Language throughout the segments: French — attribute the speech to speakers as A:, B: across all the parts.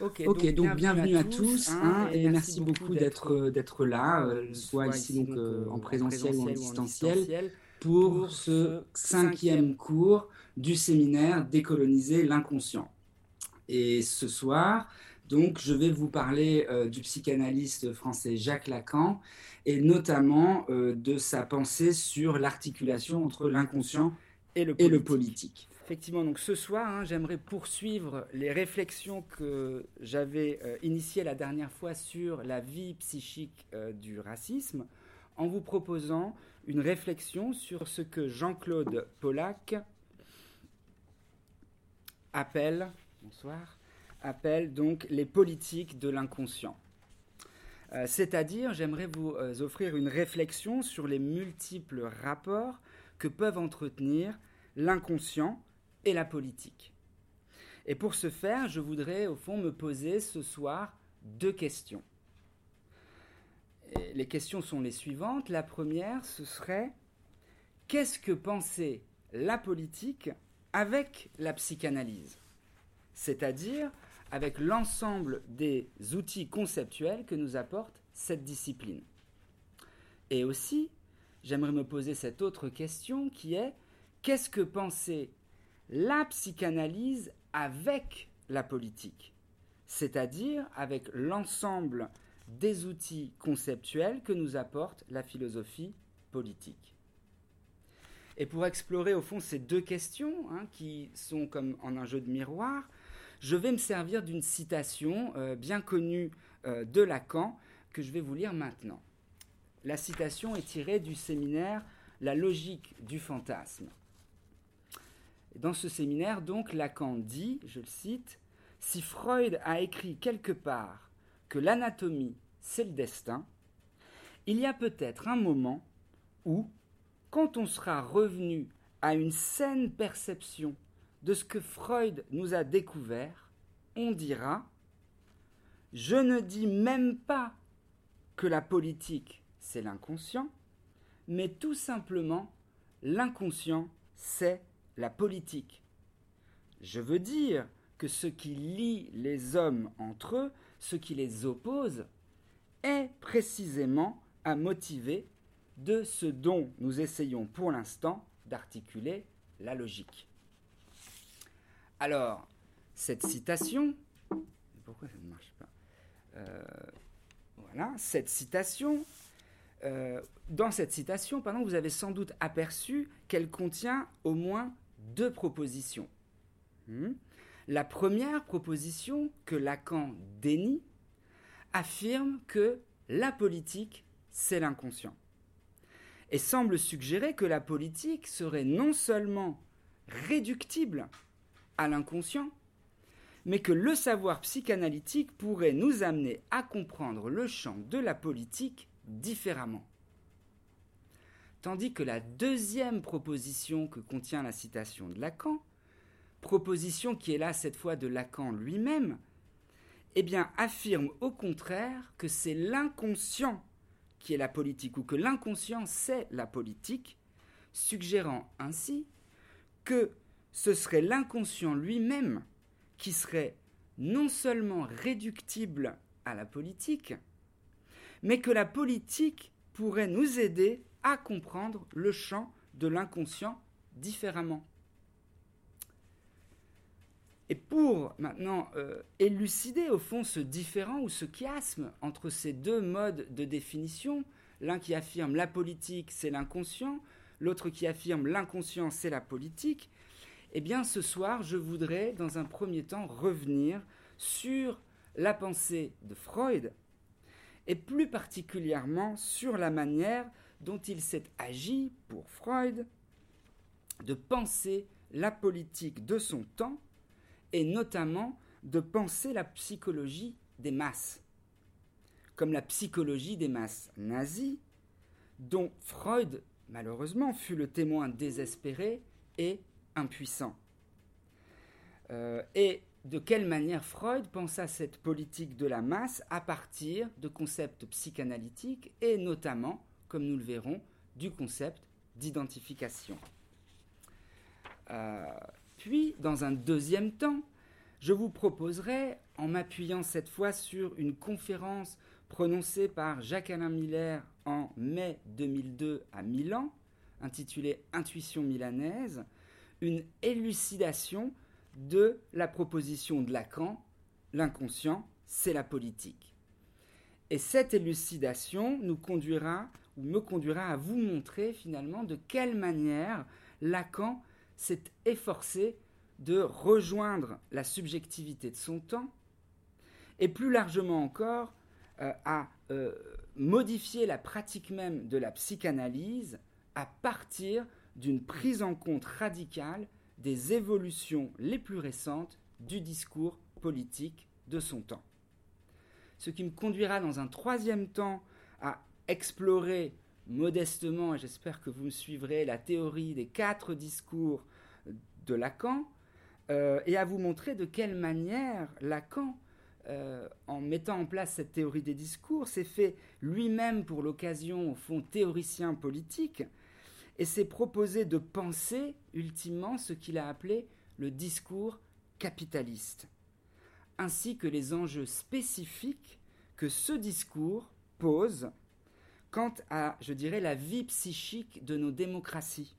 A: Ok, donc, bienvenue, à tous, hein, hein, et, merci beaucoup d'être d'être là, euh, soit ici donc en présentiel ou en distanciel, pour ce cinquième cours du séminaire Décoloniser l'inconscient. Et ce soir, donc, je vais vous parler euh, du psychanalyste français Jacques Lacan et notamment euh, de sa pensée sur l'articulation entre l'inconscient et, le politique.
B: Effectivement, donc ce soir, hein, j'aimerais poursuivre les réflexions que j'avais euh, initiées la dernière fois sur la vie psychique du racisme, en vous proposant une réflexion sur ce que Jean-Claude Pollack appelle, bonsoir, appelle donc les politiques de l'inconscient. Euh, c'est-à-dire, j'aimerais vous euh, offrir une réflexion sur les multiples rapports que peuvent entretenir l'inconscient et la politique. Et pour ce faire, je voudrais au fond me poser ce soir deux questions. les questions sont les suivantes. La première, ce serait qu'est-ce que pensait la politique avec la psychanalyse? C'est-à-dire, avec l'ensemble des outils conceptuels que nous apporte cette discipline. Et aussi, j'aimerais me poser cette autre question qui est qu'est-ce que pensait la psychanalyse avec la politique C'est-à-dire avec l'ensemble des outils conceptuels que nous apporte la philosophie politique. Et pour explorer au fond ces deux questions, hein, qui sont comme en un jeu de miroir, je vais me servir d'une citation euh, bien connue euh, de Lacan que je vais vous lire maintenant. La citation est tirée du séminaire La logique du fantasme. Dans ce séminaire, donc, Lacan dit, je le cite, Si Freud a écrit quelque part que l'anatomie, c'est le destin, il y a peut-être un moment où, quand on sera revenu à une saine perception de ce que Freud nous a découvert, on dira Je ne dis même pas que la politique, c'est l'inconscient, mais tout simplement, l'inconscient, c'est la politique. Je veux dire que ce qui lie les hommes entre eux, ce qui les oppose, est précisément à motiver de ce dont nous essayons pour l'instant d'articuler la logique. Alors, cette citation, pourquoi ça ne marche pas? Euh, Voilà, cette citation, euh, dans cette citation, vous avez sans doute aperçu qu'elle contient au moins deux propositions. Hmm? La première proposition que Lacan dénie affirme que la politique, c'est l'inconscient. Et semble suggérer que la politique serait non seulement réductible à l'inconscient, mais que le savoir psychanalytique pourrait nous amener à comprendre le champ de la politique différemment. Tandis que la deuxième proposition que contient la citation de Lacan, proposition qui est là cette fois de Lacan lui-même, eh bien affirme au contraire que c'est l'inconscient qui est la politique ou que l'inconscient c'est la politique, suggérant ainsi que ce serait l'inconscient lui-même qui serait non seulement réductible à la politique, mais que la politique pourrait nous aider à comprendre le champ de l'inconscient différemment. Et pour maintenant euh, élucider au fond ce différent ou ce chiasme entre ces deux modes de définition, l'un qui affirme la politique c'est l'inconscient, l'autre qui affirme l'inconscient c'est la politique, eh bien, ce soir, je voudrais, dans un premier temps, revenir sur la pensée de Freud, et plus particulièrement sur la manière dont il s'est agi, pour Freud, de penser la politique de son temps, et notamment de penser la psychologie des masses, comme la psychologie des masses nazies, dont Freud, malheureusement, fut le témoin désespéré et impuissant. Euh, et de quelle manière Freud pensa cette politique de la masse à partir de concepts psychanalytiques et notamment, comme nous le verrons, du concept d'identification. Euh, puis, dans un deuxième temps, je vous proposerai en m'appuyant cette fois sur une conférence prononcée par Jacques-Alain Miller en mai 2002 à Milan, intitulée Intuition milanaise, une élucidation de la proposition de Lacan, l'inconscient, c'est la politique. Et cette élucidation nous conduira me conduira à vous montrer finalement de quelle manière Lacan s'est efforcé de rejoindre la subjectivité de son temps et plus largement encore euh, à euh, modifier la pratique même de la psychanalyse à partir d'une prise en compte radicale des évolutions les plus récentes du discours politique de son temps. Ce qui me conduira dans un troisième temps à explorer modestement, et j'espère que vous me suivrez, la théorie des quatre discours de Lacan, euh, et à vous montrer de quelle manière Lacan, euh, en mettant en place cette théorie des discours, s'est fait lui-même pour l'occasion, au fond, théoricien politique, et s'est proposé de penser ultimement ce qu'il a appelé le discours capitaliste, ainsi que les enjeux spécifiques que ce discours pose quant à, je dirais, la vie psychique de nos démocraties,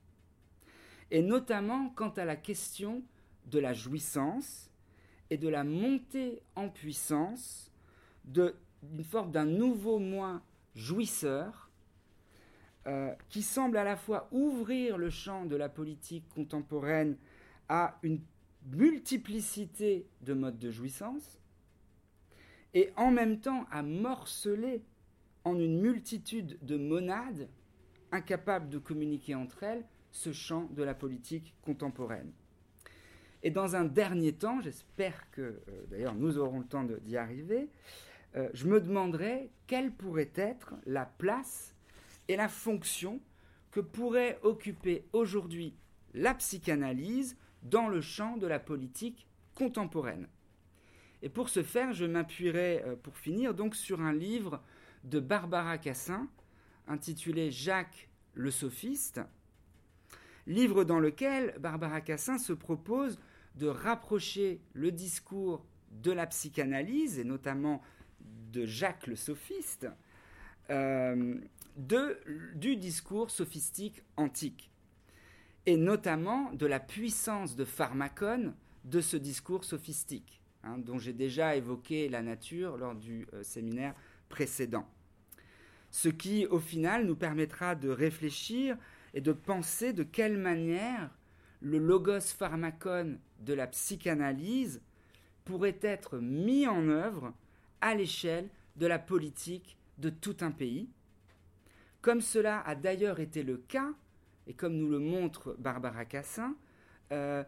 B: et notamment quant à la question de la jouissance et de la montée en puissance d'une forme d'un nouveau moi jouisseur euh, qui semble à la fois ouvrir le champ de la politique contemporaine à une multiplicité de modes de jouissance et en même temps à morceler en une multitude de monades incapables de communiquer entre elles ce champ de la politique contemporaine. Et dans un dernier temps, j'espère que euh, d'ailleurs nous aurons le temps d'y arriver, euh, je me demanderai quelle pourrait être la place et la fonction que pourrait occuper aujourd'hui la psychanalyse dans le champ de la politique contemporaine. Et pour ce faire, je m'appuierai, euh, pour finir, donc sur un livre de Barbara Cassin intitulé Jacques le sophiste, livre dans lequel Barbara Cassin se propose de rapprocher le discours de la psychanalyse, et notamment de Jacques le sophiste, euh, du discours sophistique antique, et notamment de la puissance de pharmacone de ce discours sophistique, hein, dont j'ai déjà évoqué la nature lors du euh, séminaire Ce qui, au final, nous permettra de réfléchir et de penser de quelle manière le logos pharmacone de la psychanalyse pourrait être mis en œuvre à l'échelle de la politique de tout un pays, comme cela a d'ailleurs été le cas, et comme nous le montre Barbara Cassin, euh,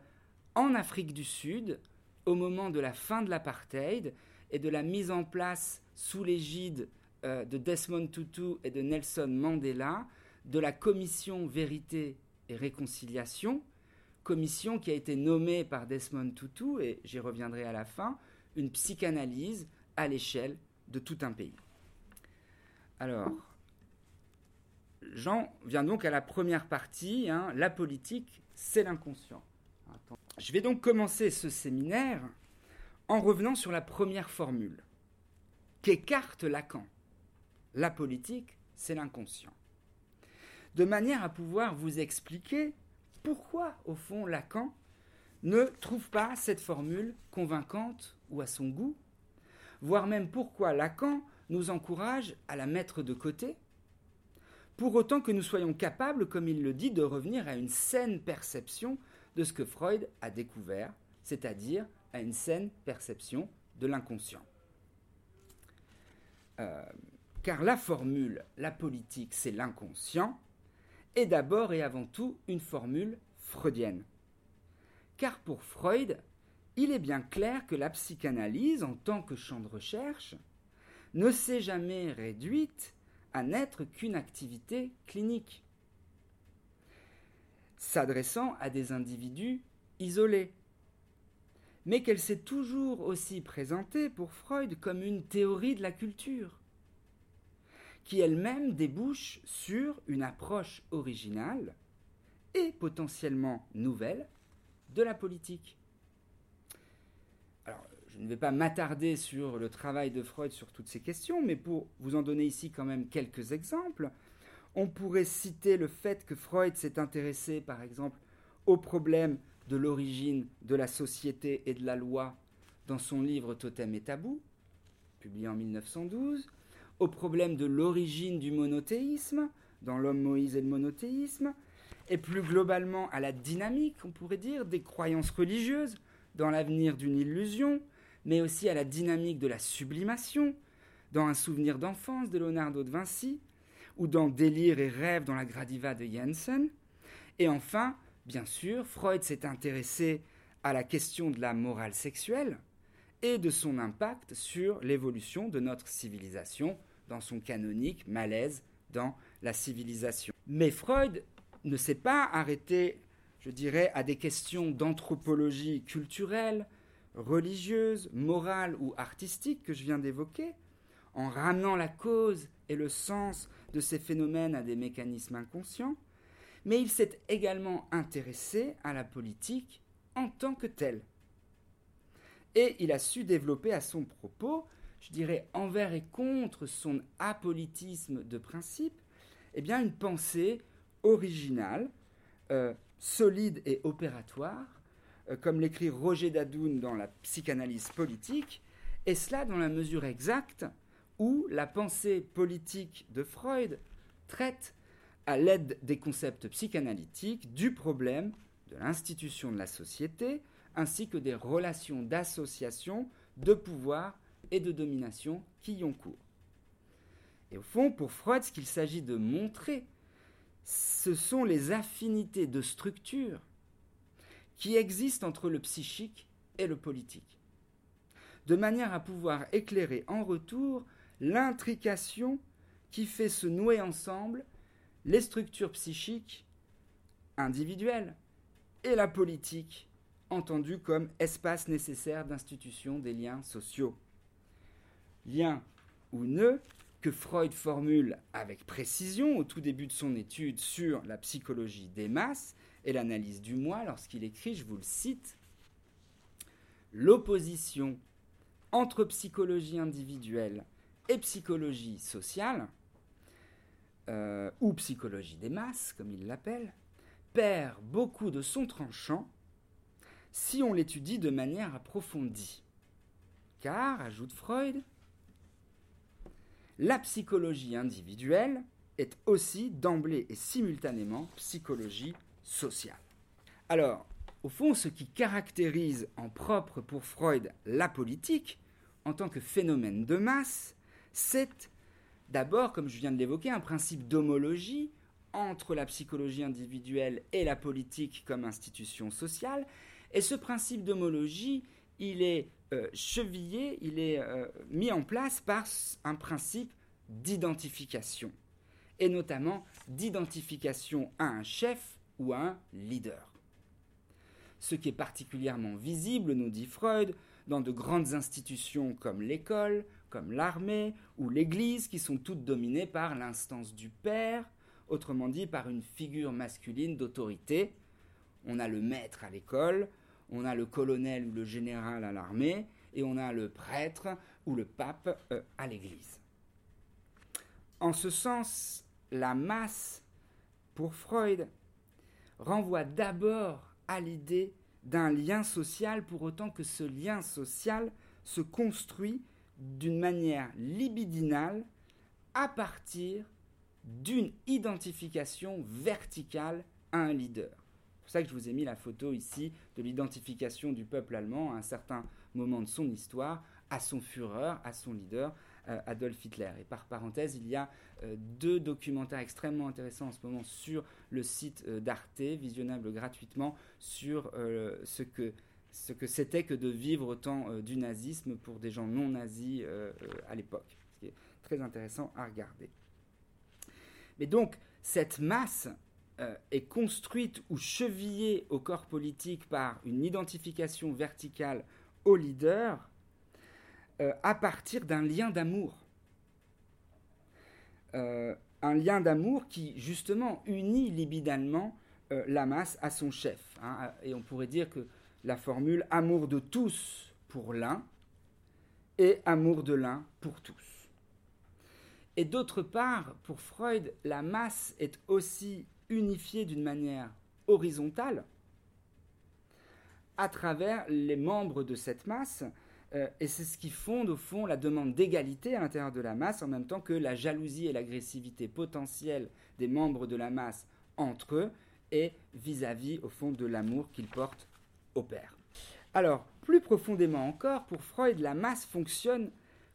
B: en Afrique du Sud, au moment de la fin de l'apartheid et de la mise en place sous l'égide euh, de Desmond Tutu et de Nelson Mandela de la commission Vérité et Réconciliation, commission qui a été nommée par Desmond Tutu, et j'y reviendrai à la fin, une psychanalyse à l'échelle de tout un pays. Alors, Jean vient donc à la première partie, hein, la politique, c'est l'inconscient. Je vais donc commencer ce séminaire en revenant sur la première formule, qu'écarte Lacan. La politique, c'est l'inconscient. De manière à pouvoir vous expliquer pourquoi, au fond, Lacan ne trouve pas cette formule convaincante ou à son goût, voire même pourquoi Lacan nous encourage à la mettre de côté, pour autant que nous soyons capables, comme il le dit, de revenir à une saine perception de ce que Freud a découvert, c'est-à-dire à une saine perception de l'inconscient. Euh, car la formule la politique c'est l'inconscient est d'abord et avant tout une formule freudienne. Car pour Freud, il est bien clair que la psychanalyse, en tant que champ de recherche, ne s'est jamais réduite à n'être qu'une activité clinique, s'adressant à des individus isolés, mais qu'elle s'est toujours aussi présentée pour Freud comme une théorie de la culture, qui elle-même débouche sur une approche originale et potentiellement nouvelle de la politique. Alors, je ne vais pas m'attarder sur le travail de Freud sur toutes ces questions, mais pour vous en donner ici quand même quelques exemples, on pourrait citer le fait que Freud s'est intéressé, par exemple, au problème de l'origine de la société et de la loi dans son livre Totem et Tabou, publié en 1912, au problème de l'origine du monothéisme dans L'homme Moïse et le monothéisme, et plus globalement à la dynamique, on pourrait dire, des croyances religieuses dans l'avenir d'une illusion, mais aussi à la dynamique de la sublimation, dans un souvenir d'enfance de Leonardo de Vinci, ou dans Délire et rêve dans la Gradiva de Jensen. Et enfin, bien sûr, Freud s'est intéressé à la question de la morale sexuelle et de son impact sur l'évolution de notre civilisation dans son canonique malaise dans la civilisation. Mais Freud ne s'est pas arrêté, je dirais, à des questions d'anthropologie culturelle, religieuse, morale ou artistique que je viens d'évoquer, en ramenant la cause et le sens de ces phénomènes à des mécanismes inconscients, mais il s'est également intéressé à la politique en tant que telle. Et il a su développer à son propos, je dirais envers et contre son apolitisme de principe, eh bien une pensée originale, euh, solide et opératoire, euh, comme l'écrit Roger Dadoun dans la psychanalyse politique, et cela dans la mesure exacte où la pensée politique de Freud traite, à l'aide des concepts psychanalytiques, du problème de l'institution de la société, ainsi que des relations d'association, de pouvoir et de domination qui y ont cours. Et au fond, pour Freud, ce qu'il s'agit de montrer, ce sont les affinités de structure qui existent entre le psychique et le politique, de manière à pouvoir éclairer en retour l'intrication qui fait se nouer ensemble les structures psychiques individuelles et la politique entendue comme espace nécessaire d'institution des liens sociaux. Liens ou nœuds que Freud formule avec précision au tout début de son étude sur la psychologie des masses et l'analyse du moi lorsqu'il écrit, je vous le cite, L'opposition entre psychologie individuelle et psychologie sociale, euh, ou psychologie des masses, comme il l'appelle, perd beaucoup de son tranchant si on l'étudie de manière approfondie. Car, ajoute Freud, la psychologie individuelle est aussi d'emblée et simultanément psychologie sociale. Alors, au fond, ce qui caractérise en propre pour Freud la politique, en tant que phénomène de masse, c'est d'abord, comme je viens de l'évoquer, un principe d'homologie entre la psychologie individuelle et la politique comme institution sociale. Et ce principe d'homologie, il est euh, chevillé, il est euh, mis en place par un principe d'identification, et notamment d'identification à un chef ou à un leader. Ce qui est particulièrement visible, nous dit Freud, dans de grandes institutions comme l'école, comme l'armée ou l'Église, qui sont toutes dominées par l'instance du père, autrement dit par une figure masculine d'autorité. On a le maître à l'école, on a le colonel ou le général à l'armée, et on a le prêtre ou le pape euh, à l'Église. En ce sens, la masse, pour Freud, renvoie d'abord à l'idée d'un lien social pour autant que ce lien social se construit d'une manière libidinale à partir d'une identification verticale à un leader. C'est pour ça que je vous ai mis la photo ici de l'identification du peuple allemand à un certain moment de son histoire, à son Führer, à son leader, euh, Adolf Hitler. Et par parenthèse, il y a deux documentaires extrêmement intéressants en ce moment sur le site euh, d'Arte, visionnable gratuitement, sur ce que ce que c'était que de vivre autant du nazisme pour des gens non nazis à l'époque, ce qui est très intéressant à regarder. Mais donc, cette masse est construite ou chevillée au corps politique par une identification verticale au leader euh, à partir d'un lien d'amour. Euh, un lien d'amour qui, justement, unit libidalement euh, la masse à son chef. Hein. et on pourrait dire que la formule amour de tous pour l'un et amour de l'un pour tous. Et d'autre part, pour Freud, la masse est aussi unifiée d'une manière horizontale à travers les membres de cette masse, euh, et c'est ce qui fonde au fond la demande d'égalité à l'intérieur de la masse, en même temps que la jalousie et l'agressivité potentielle des membres de la masse entre eux, et vis-à-vis au fond de l'amour qu'ils portent au père. Alors, plus profondément encore, pour Freud, la masse fonctionne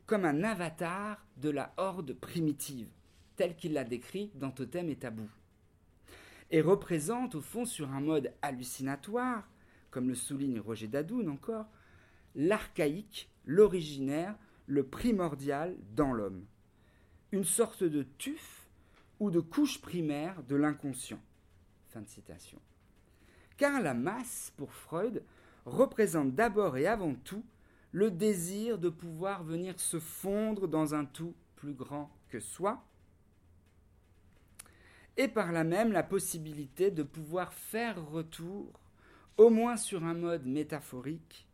B: comme un avatar de la horde primitive, tel qu'il l'a décrit dans Totem et Tabou, et représente au fond sur un mode hallucinatoire, comme le souligne Roger Dadoun encore, l'archaïque, l'originaire, le primordial dans l'homme. Une sorte de tuf ou de couche primaire de l'inconscient. Fin de citation. Car la masse, pour Freud, représente d'abord et avant tout le désir de pouvoir venir se fondre dans un tout plus grand que soi, et par là même la possibilité de pouvoir faire retour, au moins sur un mode métaphorique,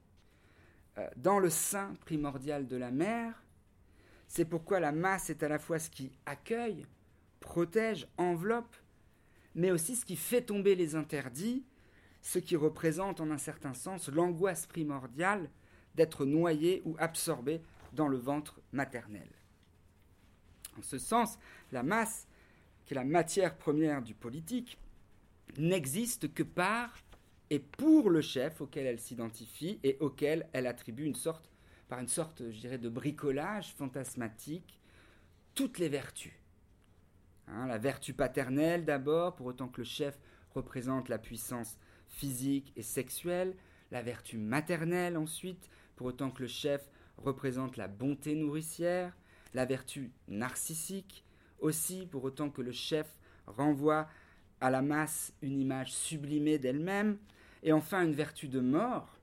B: dans le sein primordial de la mère. C'est pourquoi la masse est à la fois ce qui accueille, protège, enveloppe, mais aussi ce qui fait tomber les interdits, ce qui représente en un certain sens l'angoisse primordiale d'être noyé ou absorbé dans le ventre maternel. En ce sens, la masse, qui est la matière première du politique, n'existe que par et pour le chef auquel elle s'identifie et auquel elle attribue une sorte, par une sorte, je dirais, de bricolage fantasmatique, toutes les vertus. Hein, la vertu paternelle d'abord, pour autant que le chef représente la puissance physique et sexuelle, la vertu maternelle ensuite, pour autant que le chef représente la bonté nourricière, la vertu narcissique aussi, pour autant que le chef renvoie à la masse une image sublimée d'elle-même, et enfin une vertu de mort,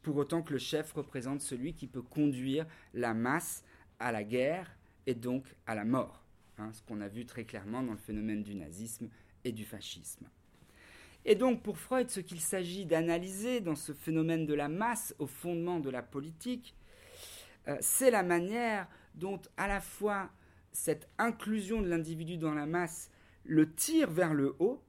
B: pour autant que le chef représente celui qui peut conduire la masse à la guerre et donc à la mort, hein, ce qu'on a vu très clairement dans le phénomène du nazisme et du fascisme. Et donc pour Freud, ce qu'il s'agit d'analyser dans ce phénomène de la masse au fondement de la politique, euh, c'est la manière dont à la fois cette inclusion de l'individu dans la masse le tire vers le haut,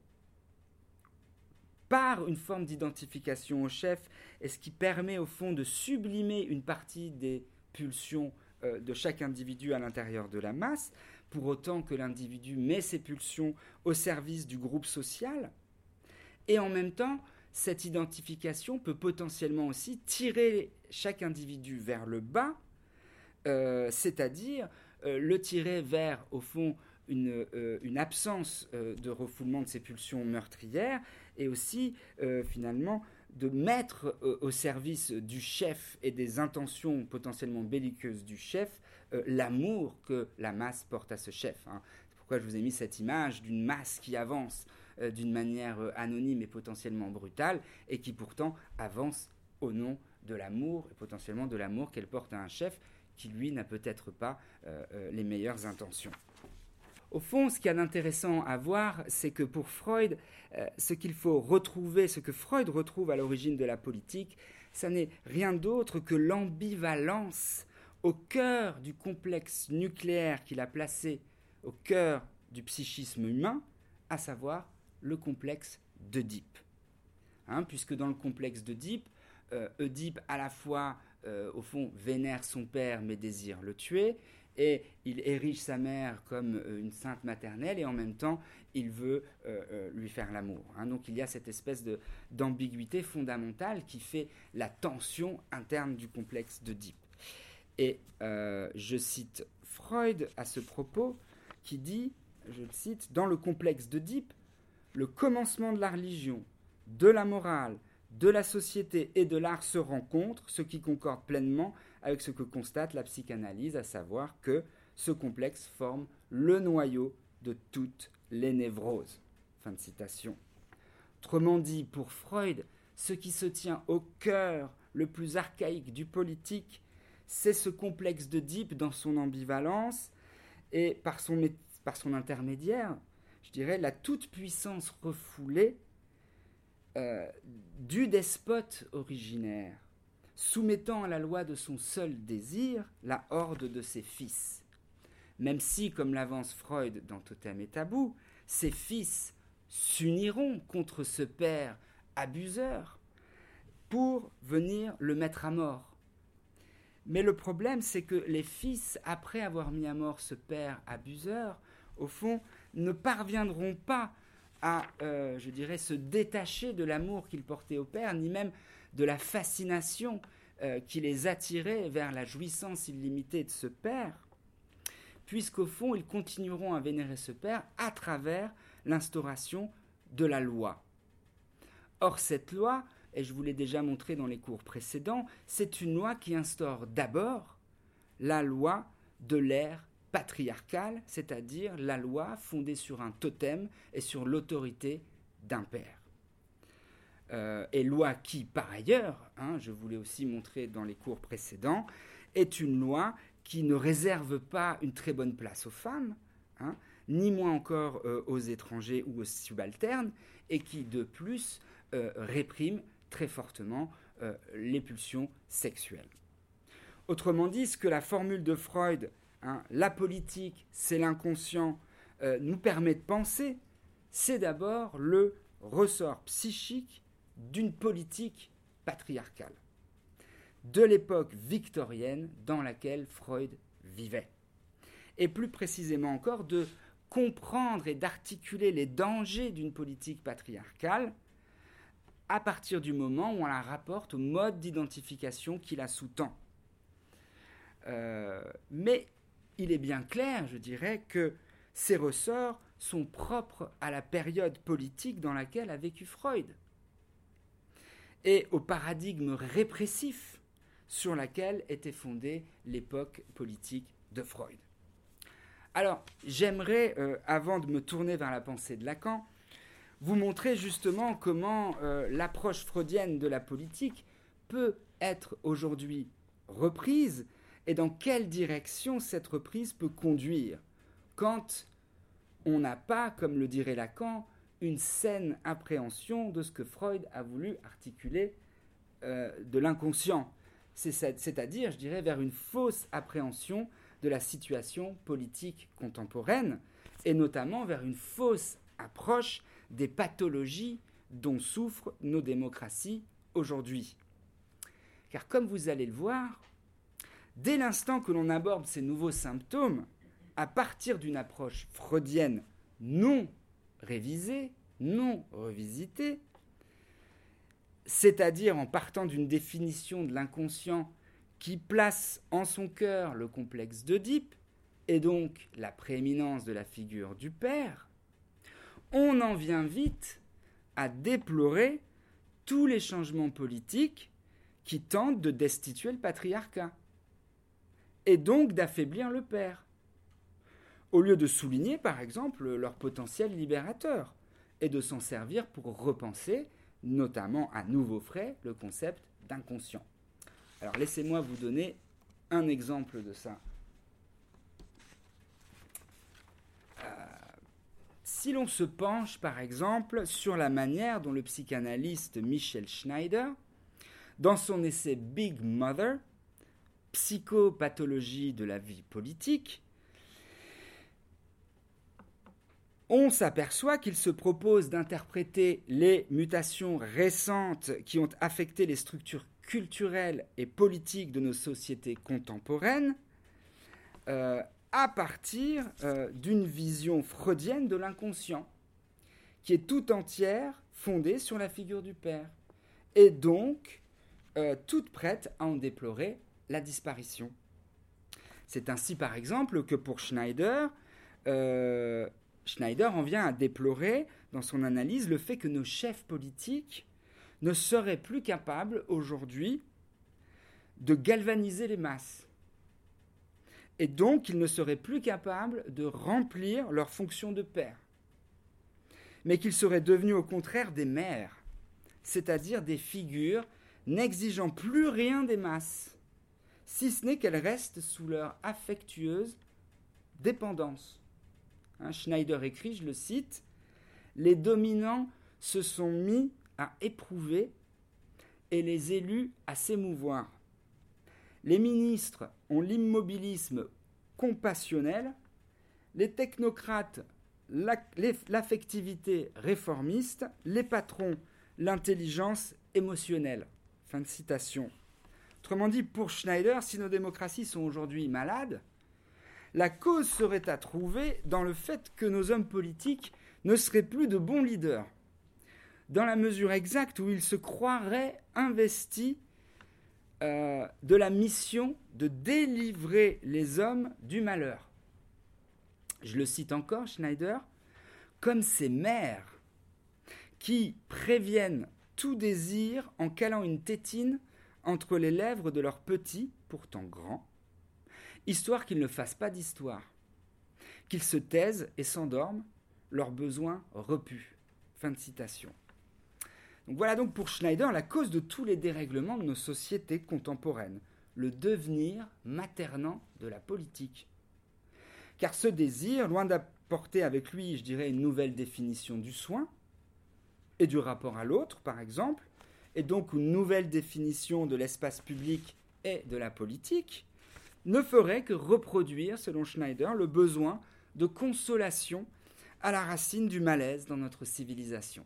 B: par une forme d'identification au chef, et ce qui permet au fond de sublimer une partie des pulsions euh, de chaque individu à l'intérieur de la masse, pour autant que l'individu met ses pulsions au service du groupe social, et en même temps, cette identification peut potentiellement aussi tirer chaque individu vers le bas, euh, c'est-à-dire euh, le tirer vers, au fond, une, euh, absence de refoulement de ses pulsions meurtrières, et aussi, finalement, de mettre au service du chef et des intentions potentiellement belliqueuses du chef l'amour que la masse porte à ce chef. Hein. C'est pourquoi je vous ai mis cette image d'une masse qui avance euh, d'une manière euh, anonyme et potentiellement brutale, et qui pourtant avance au nom de l'amour, et potentiellement de l'amour qu'elle porte à un chef qui, lui, n'a peut-être pas euh, les meilleures intentions. Au fond, ce qu'il y a d'intéressant à voir, c'est que pour Freud, ce qu'il faut retrouver, ce que Freud retrouve à l'origine de la politique, ça n'est rien d'autre que l'ambivalence au cœur du complexe nucléaire qu'il a placé au cœur du psychisme humain, à savoir le complexe d'Oedipe. Hein, puisque dans le complexe d'Oedipe, euh, Oedipe à la fois, euh, au fond, vénère son père mais désire le tuer, et il érige sa mère comme euh, une sainte maternelle, et en même temps, il veut lui faire l'amour. Hein. Donc il y a cette espèce d'ambiguïté fondamentale qui fait la tension interne du complexe d'Oedipe. Et je cite Freud à ce propos, qui dit, je le cite, dans le complexe d'Oedipe, le commencement de la religion, de la morale, de la société et de l'art se rencontrent, ce qui concorde pleinement avec ce que constate la psychanalyse, à savoir que ce complexe forme le noyau de toutes les névroses. Fin de citation. Autrement dit, pour Freud, ce qui se tient au cœur le plus archaïque du politique, c'est ce complexe de Deep dans son ambivalence et par son, par son intermédiaire, je dirais, la toute-puissance refoulée euh, du despote originaire, soumettant à la loi de son seul désir la horde de ses fils. Même si, comme l'avance Freud dans Totem et Tabou, ses fils s'uniront contre ce père abuseur pour venir le mettre à mort. Mais le problème, c'est que les fils, après avoir mis à mort ce père abuseur, au fond, ne parviendront pas à, euh, je dirais, se détacher de l'amour qu'ils portaient au père, ni même de la fascination euh, qui les attirait vers la jouissance illimitée de ce père, puisqu'au fond, ils continueront à vénérer ce père à travers l'instauration de la loi. Or, cette loi, et je vous l'ai déjà montré dans les cours précédents, c'est une loi qui instaure d'abord la loi de l'ère patriarcale, c'est-à-dire la loi fondée sur un totem et sur l'autorité d'un père. Euh, et loi qui, par ailleurs, hein, je vous l'ai aussi montré dans les cours précédents, est une loi qui ne réserve pas une très bonne place aux femmes, hein, ni moins encore euh, aux étrangers ou aux subalternes, et qui, de plus, euh, réprime très fortement les pulsions sexuelles. Autrement dit, ce que la formule de Freud, hein, la politique, c'est l'inconscient, nous permet de penser, c'est d'abord le ressort psychique d'une politique patriarcale de l'époque victorienne dans laquelle Freud vivait. Et plus précisément encore, de comprendre et d'articuler les dangers d'une politique patriarcale à partir du moment où on la rapporte au mode d'identification qui la sous-tend. Euh, mais il est bien clair, je dirais, que ces ressorts sont propres à la période politique dans laquelle a vécu Freud et au paradigme répressif sur laquelle était fondée l'époque politique de Freud. Alors, j'aimerais, euh, avant de me tourner vers la pensée de Lacan, vous montrer justement comment euh, l'approche freudienne de la politique peut être aujourd'hui reprise et dans quelle direction cette reprise peut conduire quand on n'a pas, comme le dirait Lacan, une saine appréhension de ce que Freud a voulu articuler euh, de l'inconscient, c'est-à-dire, je dirais, vers une fausse appréhension de la situation politique contemporaine, et notamment vers une fausse approche des pathologies dont souffrent nos démocraties aujourd'hui. Car comme vous allez le voir, dès l'instant que l'on aborde ces nouveaux symptômes, à partir d'une approche freudienne non révisé, non revisité, c'est-à-dire en partant d'une définition de l'inconscient qui place en son cœur le complexe d'Oedipe et donc la prééminence de la figure du père, on en vient vite à déplorer tous les changements politiques qui tentent de destituer le patriarcat et donc d'affaiblir le père au lieu de souligner par exemple leur potentiel libérateur et de s'en servir pour repenser, notamment à nouveau frais, le concept d'inconscient. Alors laissez-moi vous donner un exemple de ça. Euh, si l'on se penche par exemple sur la manière dont le psychanalyste Michel Schneider, dans son essai Big Mother, Psychopathologie de la vie politique, on s'aperçoit qu'il se propose d'interpréter les mutations récentes qui ont affecté les structures culturelles et politiques de nos sociétés contemporaines euh, à partir euh, d'une vision freudienne de l'inconscient, qui est tout entière fondée sur la figure du père, et donc euh, toute prête à en déplorer la disparition. C'est ainsi par exemple que pour Schneider, Schneider en vient à déplorer dans son analyse le fait que nos chefs politiques ne seraient plus capables aujourd'hui de galvaniser les masses. Et donc, ils ne seraient plus capables de remplir leur fonction de père. Mais qu'ils seraient devenus au contraire des mères, c'est-à-dire des figures n'exigeant plus rien des masses, si ce n'est qu'elles restent sous leur affectueuse dépendance. Schneider écrit, je le cite, Les dominants se sont mis à éprouver et les élus à s'émouvoir. Les ministres ont l'immobilisme compassionnel, les technocrates l'affectivité réformiste, les patrons l'intelligence émotionnelle. Fin de citation. Autrement dit, pour Schneider, si nos démocraties sont aujourd'hui malades, la cause serait à trouver dans le fait que nos hommes politiques ne seraient plus de bons leaders, dans la mesure exacte où ils se croiraient investis euh, de la mission de délivrer les hommes du malheur. Je le cite encore, Schneider, comme ces mères qui préviennent tout désir en calant une tétine entre les lèvres de leurs petits, pourtant grands, histoire qu'ils ne fassent pas d'histoire, qu'ils se taisent et s'endorment, leurs besoins repus. Fin de citation. Voilà donc pour Schneider la cause de tous les dérèglements de nos sociétés contemporaines, le devenir maternant de la politique. Car ce désir, loin d'apporter avec lui, je dirais, une nouvelle définition du soin et du rapport à l'autre, par exemple, et donc une nouvelle définition de l'espace public et de la politique, ne ferait que reproduire, selon Schneider, le besoin de consolation à la racine du malaise dans notre civilisation.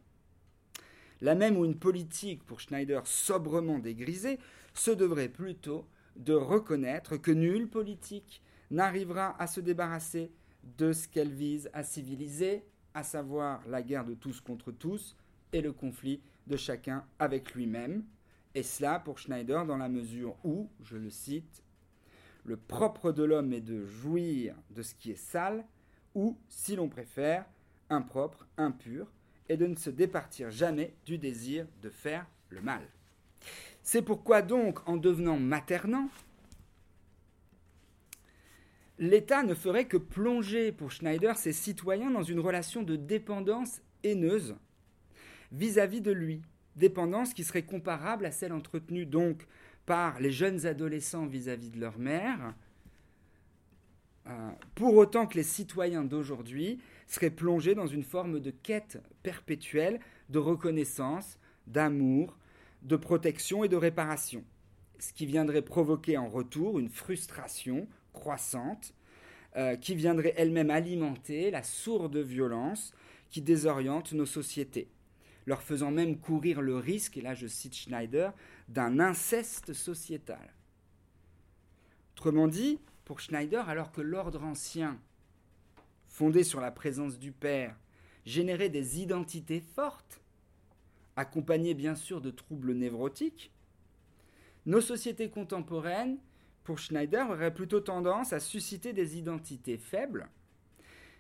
B: La même où une politique, pour Schneider, sobrement dégrisée, se devrait plutôt de reconnaître que nulle politique n'arrivera à se débarrasser de ce qu'elle vise à civiliser, à savoir la guerre de tous contre tous et le conflit de chacun avec lui-même. Et cela pour Schneider dans la mesure où, je le cite, le propre de l'homme est de jouir de ce qui est sale, ou, si l'on préfère, impropre, impur, et de ne se départir jamais du désir de faire le mal. C'est pourquoi donc, en devenant maternant, l'État ne ferait que plonger pour Schneider ses citoyens dans une relation de dépendance haineuse vis-à-vis de lui, dépendance qui serait comparable à celle entretenue donc par les jeunes adolescents vis-à-vis de leur mère, euh, pour autant que les citoyens d'aujourd'hui seraient plongés dans une forme de quête perpétuelle de reconnaissance, d'amour, de protection et de réparation, ce qui viendrait provoquer en retour une frustration croissante euh, qui viendrait elle-même alimenter la sourde violence qui désoriente nos sociétés, leur faisant même courir le risque, et là je cite Schneider, d'un inceste sociétal. Autrement dit, pour Schneider, alors que l'ordre ancien, fondé sur la présence du Père, générait des identités fortes, accompagnées bien sûr de troubles névrotiques, nos sociétés contemporaines pour Schneider, aurait plutôt tendance à susciter des identités faibles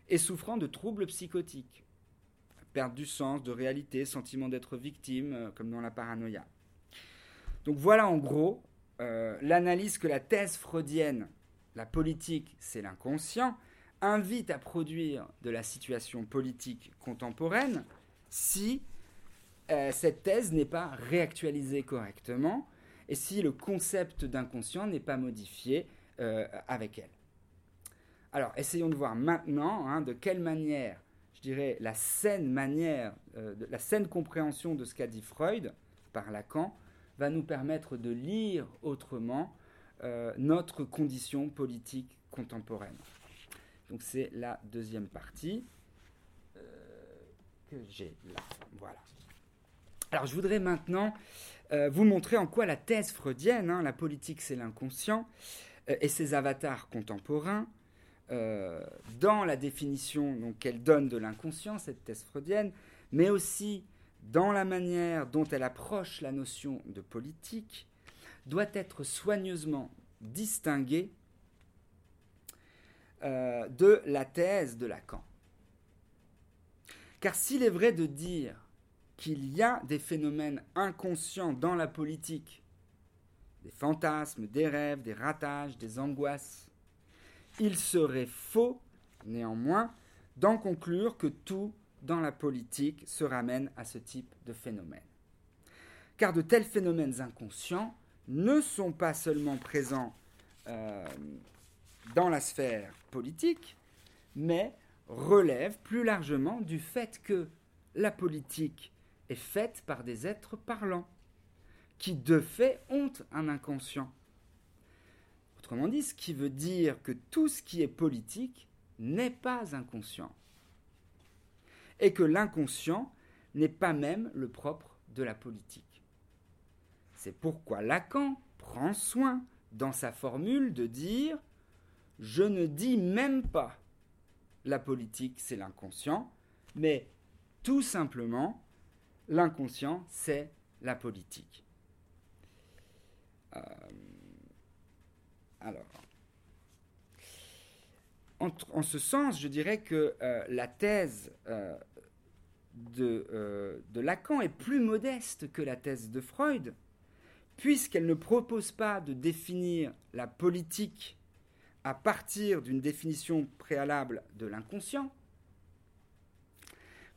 B: et souffrant de troubles psychotiques. Perte du sens, de réalité, sentiment d'être victime, euh, comme dans la paranoïa. Donc voilà en gros euh, l'analyse que la thèse freudienne, la politique c'est l'inconscient, invite à produire de la situation politique contemporaine si euh, cette thèse n'est pas réactualisée correctement et si le concept d'inconscient n'est pas modifié euh, avec elle. Alors, essayons de voir maintenant hein, de quelle manière, je dirais, la saine manière, la saine compréhension de ce qu'a dit Freud par Lacan va nous permettre de lire autrement euh, notre condition politique contemporaine. Donc c'est la deuxième partie que j'ai là. Voilà. Alors je voudrais maintenant euh, vous montrer en quoi la thèse freudienne, hein, la politique c'est l'inconscient, euh, et ses avatars contemporains, euh, dans la définition qu'elle donne de l'inconscient, cette thèse freudienne, mais aussi dans la manière dont elle approche la notion de politique, doit être soigneusement distinguée de la thèse de Lacan. Car s'il est vrai de dire qu'il y a des phénomènes inconscients dans la politique, des fantasmes, des rêves, des ratages, des angoisses. Il serait faux, néanmoins, d'en conclure que tout dans la politique se ramène à ce type de phénomène. Car de tels phénomènes inconscients ne sont pas seulement présents euh, dans la sphère politique, mais relèvent plus largement du fait que la politique est faite par des êtres parlants, qui de fait ont un inconscient. Autrement dit, ce qui veut dire que tout ce qui est politique n'est pas inconscient. Et que l'inconscient n'est pas même le propre de la politique. C'est pourquoi Lacan prend soin dans sa formule de dire je ne dis même pas la politique c'est l'inconscient, mais tout simplement l'inconscient c'est la politique. Euh, alors, en, ce sens, je dirais que euh, la thèse euh, de, de, Lacan est plus modeste que la thèse de Freud, puisqu'elle ne propose pas de définir la politique à partir d'une définition préalable de l'inconscient,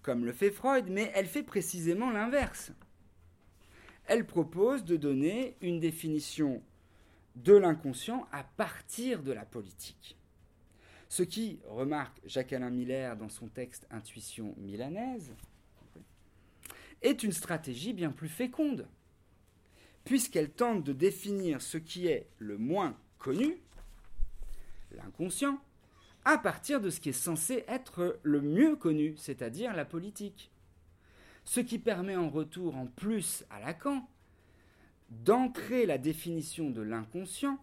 B: comme le fait Freud, mais elle fait précisément l'inverse elle propose de donner une définition de l'inconscient à partir de la politique. Ce qui, remarque Jacques-Alain Miller dans son texte Intuition milanaise, est une stratégie bien plus féconde, puisqu'elle tente de définir ce qui est le moins connu, l'inconscient, à partir de ce qui est censé être le mieux connu, c'est-à-dire la politique ce qui permet en retour, en plus à Lacan, d'ancrer la définition de l'inconscient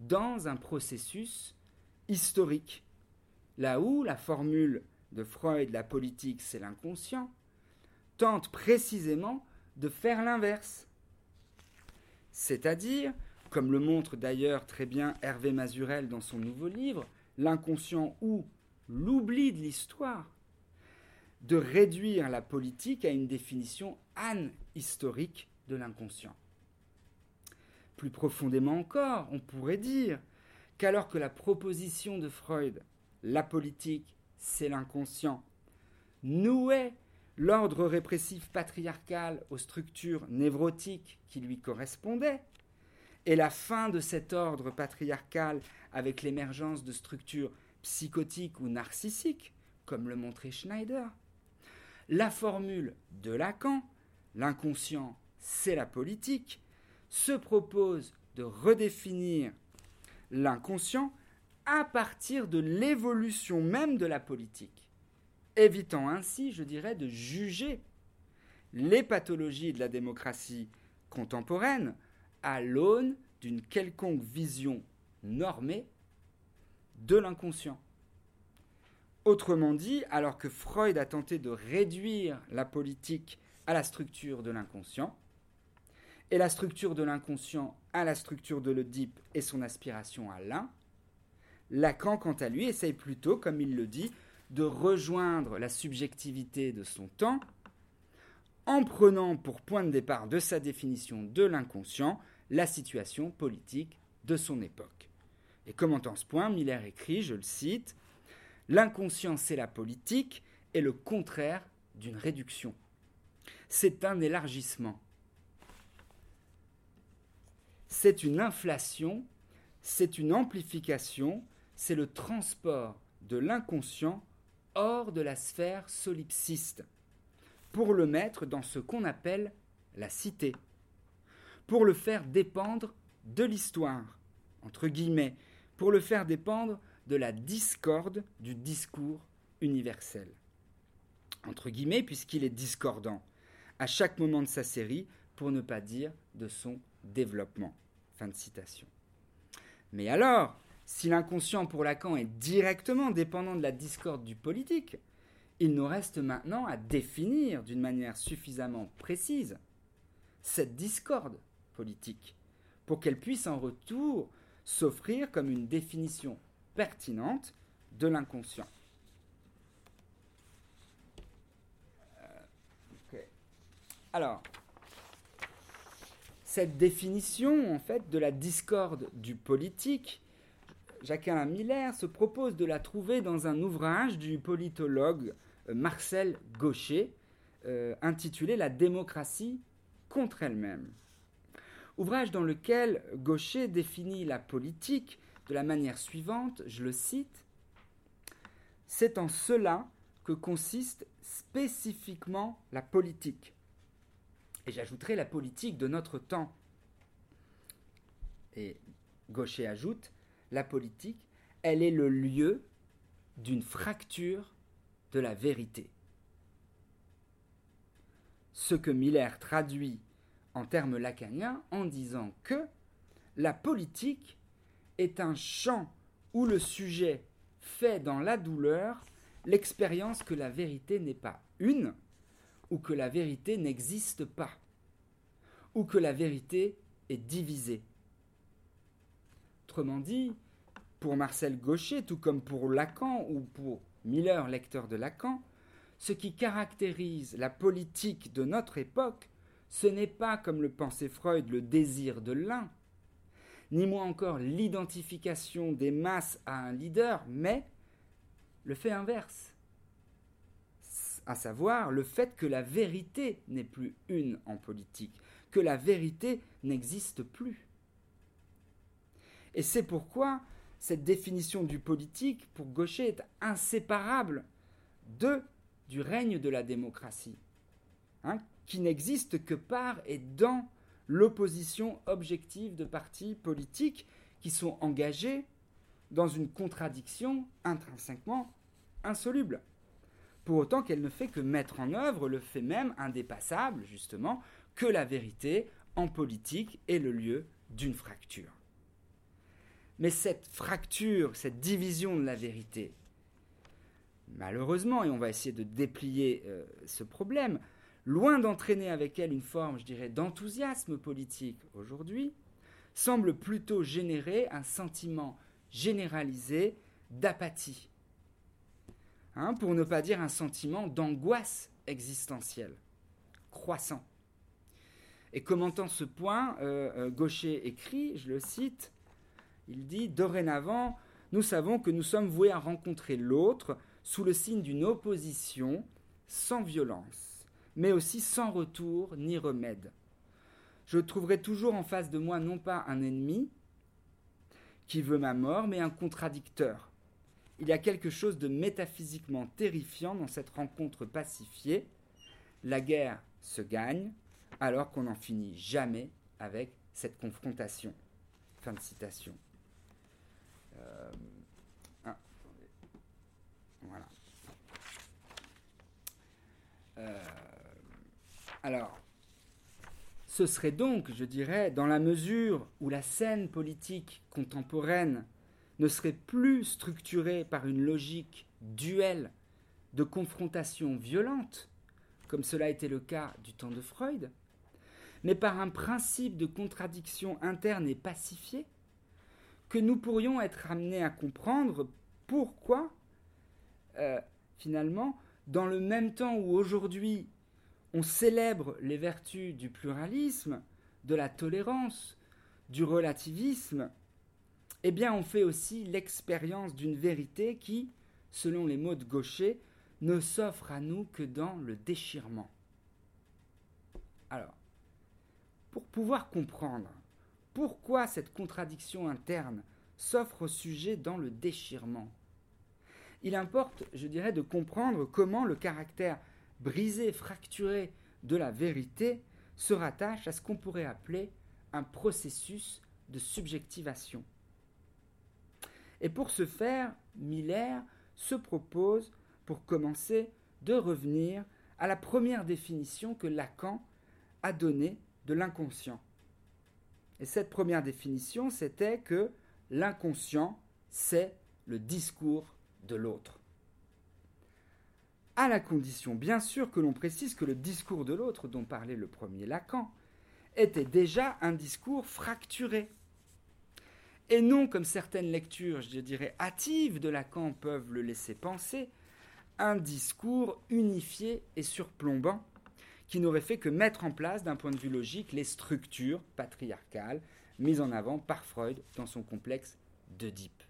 B: dans un processus historique. Là où la formule de Freud, la politique, c'est l'inconscient, tente précisément de faire l'inverse. C'est-à-dire, comme le montre d'ailleurs très bien Hervé Mazurel dans son nouveau livre, l'inconscient ou l'oubli de l'histoire, de réduire la politique à une définition an-historique de l'inconscient. Plus profondément encore, on pourrait dire qu'alors que la proposition de Freud, la politique, c'est l'inconscient, nouait l'ordre répressif patriarcal aux structures névrotiques qui lui correspondaient, et la fin de cet ordre patriarcal avec l'émergence de structures psychotiques ou narcissiques, comme le montrait Schneider, la formule de Lacan, l'inconscient c'est la politique, se propose de redéfinir l'inconscient à partir de l'évolution même de la politique, évitant ainsi, je dirais, de juger les pathologies de la démocratie contemporaine à l'aune d'une quelconque vision normée de l'inconscient. Autrement dit, alors que Freud a tenté de réduire la politique à la structure de l'inconscient, et la structure de l'inconscient à la structure de l'Oedipe et son aspiration à l'un, Lacan, quant à lui, essaye plutôt, comme il le dit, de rejoindre la subjectivité de son temps en prenant pour point de départ de sa définition de l'inconscient la situation politique de son époque. Et commentant ce point, Miller écrit, je le cite, L'inconscient, c'est la politique, et le contraire d'une réduction. C'est un élargissement. C'est une inflation, c'est une amplification, c'est le transport de l'inconscient hors de la sphère solipsiste, pour le mettre dans ce qu'on appelle la cité, pour le faire dépendre de l'histoire, entre guillemets, pour le faire dépendre de la discorde du discours universel. Entre guillemets, puisqu'il est discordant à chaque moment de sa série, pour ne pas dire de son développement. Fin de citation. Mais alors, si l'inconscient pour Lacan est directement dépendant de la discorde du politique, il nous reste maintenant à définir d'une manière suffisamment précise cette discorde politique pour qu'elle puisse en retour s'offrir comme une définition pertinente de l'inconscient. Euh, Alors, cette définition en fait de la discorde du politique, Jacquin Miller se propose de la trouver dans un ouvrage du politologue euh, Marcel Gaucher euh, intitulé La démocratie contre elle-même. Ouvrage dans lequel Gaucher définit la politique de la manière suivante, je le cite, C'est en cela que consiste spécifiquement la politique. Et j'ajouterai la politique de notre temps. Et Gaucher ajoute, la politique, elle est le lieu d'une fracture de la vérité. Ce que Miller traduit en termes lacaniens en disant que la politique est un champ où le sujet fait dans la douleur l'expérience que la vérité n'est pas une, ou que la vérité n'existe pas, ou que la vérité est divisée. Autrement dit, pour Marcel Gaucher, tout comme pour Lacan ou pour Miller, lecteur de Lacan, ce qui caractérise la politique de notre époque, ce n'est pas, comme le pensait Freud, le désir de l'un, ni moins encore l'identification des masses à un leader, mais le fait inverse, à savoir le fait que la vérité n'est plus une en politique, que la vérité n'existe plus. Et c'est pourquoi cette définition du politique, pour Gaucher, est inséparable de, du règne de la démocratie, hein, qui n'existe que par et dans l'opposition objective de partis politiques qui sont engagés dans une contradiction intrinsèquement insoluble. Pour autant qu'elle ne fait que mettre en œuvre le fait même indépassable, justement, que la vérité en politique est le lieu d'une fracture. Mais cette fracture, cette division de la vérité, malheureusement, et on va essayer de déplier euh, ce problème, loin d'entraîner avec elle une forme, je dirais, d'enthousiasme politique aujourd'hui, semble plutôt générer un sentiment généralisé d'apathie, hein, pour ne pas dire un sentiment d'angoisse existentielle, croissant. Et commentant ce point, euh, euh, Gaucher écrit, je le cite, il dit Dorénavant, nous savons que nous sommes voués à rencontrer l'autre sous le signe d'une opposition sans violence mais aussi sans retour ni remède. Je trouverai toujours en face de moi non pas un ennemi qui veut ma mort, mais un contradicteur. Il y a quelque chose de métaphysiquement terrifiant dans cette rencontre pacifiée. La guerre se gagne alors qu'on n'en finit jamais avec cette confrontation. Fin de citation. Euh, ah. Euh, alors, ce serait donc, je dirais, dans la mesure où la scène politique contemporaine ne serait plus structurée par une logique duelle de confrontation violente, comme cela était le cas du temps de Freud, mais par un principe de contradiction interne et pacifiée, que nous pourrions être amenés à comprendre pourquoi, euh, finalement, dans le même temps où aujourd'hui on célèbre les vertus du pluralisme, de la tolérance, du relativisme, eh bien on fait aussi l'expérience d'une vérité qui, selon les mots de Gaucher, ne s'offre à nous que dans le déchirement. Alors, pour pouvoir comprendre pourquoi cette contradiction interne s'offre au sujet dans le déchirement, il importe, je dirais, de comprendre comment le caractère brisé, fracturé de la vérité se rattache à ce qu'on pourrait appeler un processus de subjectivation. Et pour ce faire, Miller se propose, pour commencer, de revenir à la première définition que Lacan a donnée de l'inconscient. Et cette première définition, c'était que l'inconscient, c'est le discours de l'autre à la condition bien sûr que l'on précise que le discours de l'autre dont parlait le premier Lacan était déjà un discours fracturé. Et non comme certaines lectures, je dirais, hâtives de Lacan peuvent le laisser penser, un discours unifié et surplombant qui n'aurait fait que mettre en place d'un point de vue logique les structures patriarcales mises en avant par Freud dans son complexe d'Oedipe.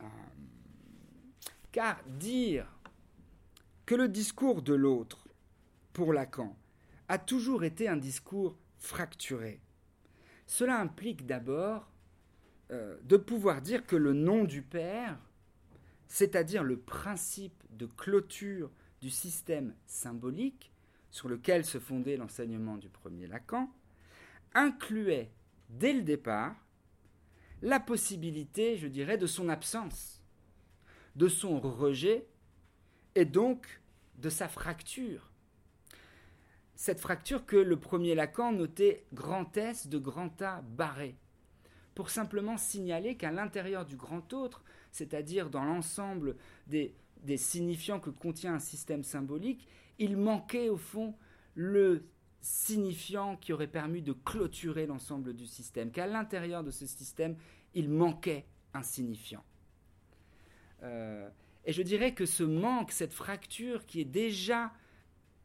B: Euh, car dire que le discours de l'autre, pour Lacan, a toujours été un discours fracturé, cela implique d'abord euh, de pouvoir dire que le nom du Père, c'est-à-dire le principe de clôture du système symbolique, sur lequel se fondait l'enseignement du premier Lacan, incluait dès le départ la possibilité, je dirais, de son absence, de son rejet et donc de sa fracture. Cette fracture que le premier Lacan notait grand S de grand A barré, pour simplement signaler qu'à l'intérieur du grand autre, c'est-à-dire dans l'ensemble des, des signifiants que contient un système symbolique, il manquait au fond le signifiant qui aurait permis de clôturer l'ensemble du système, qu'à l'intérieur de ce système, il manquait un signifiant. Euh, et je dirais que ce manque, cette fracture qui est déjà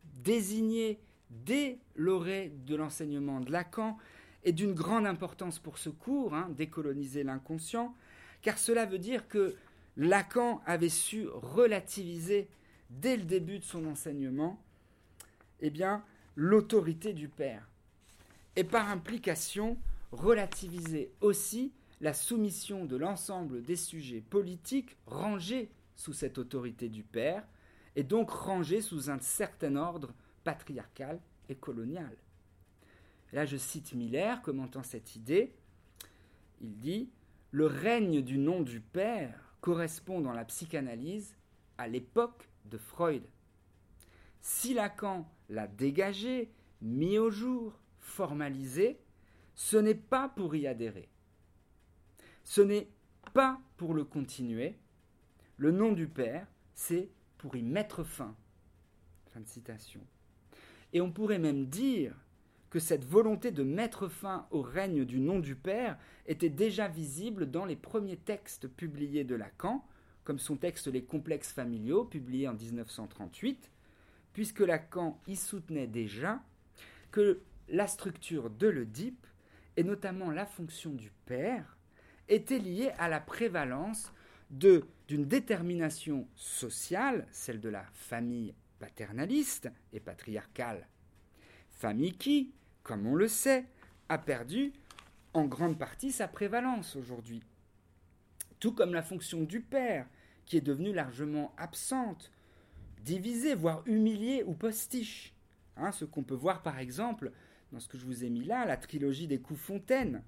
B: désignée dès l'orée de l'enseignement de Lacan, est d'une grande importance pour ce cours, hein, décoloniser l'inconscient, car cela veut dire que Lacan avait su relativiser dès le début de son enseignement eh bien, l'autorité du Père. Et par implication, relativiser aussi la soumission de l'ensemble des sujets politiques rangés sous cette autorité du Père, et donc rangés sous un certain ordre patriarcal et colonial. là, je cite Miller commentant cette idée. Il dit Le règne du nom du Père correspond dans la psychanalyse à l'époque de Freud. Si Lacan l'a dégagé, mis au jour, formalisé, ce n'est pas pour y adhérer. Ce n'est pas pour le continuer. Le nom du Père, c'est pour y mettre fin. Fin de citation. Et on pourrait même dire que cette volonté de mettre fin au règne du nom du Père était déjà visible dans les premiers textes publiés de Lacan, comme son texte Les complexes familiaux, publié en 1938, puisque Lacan y soutenait déjà que la structure de l'Oedipe, et notamment la fonction du père, était liée à la prévalence d'une détermination sociale, celle de la famille paternaliste et patriarcale. Famille qui, comme on le sait, a perdu en grande partie sa prévalence aujourd'hui. Tout comme la fonction du père, qui est devenue largement absente, divisée, voire humiliée ou postiche. Hein, ce qu'on peut voir par exemple dans ce que je vous ai mis là, la trilogie des coups Fontaine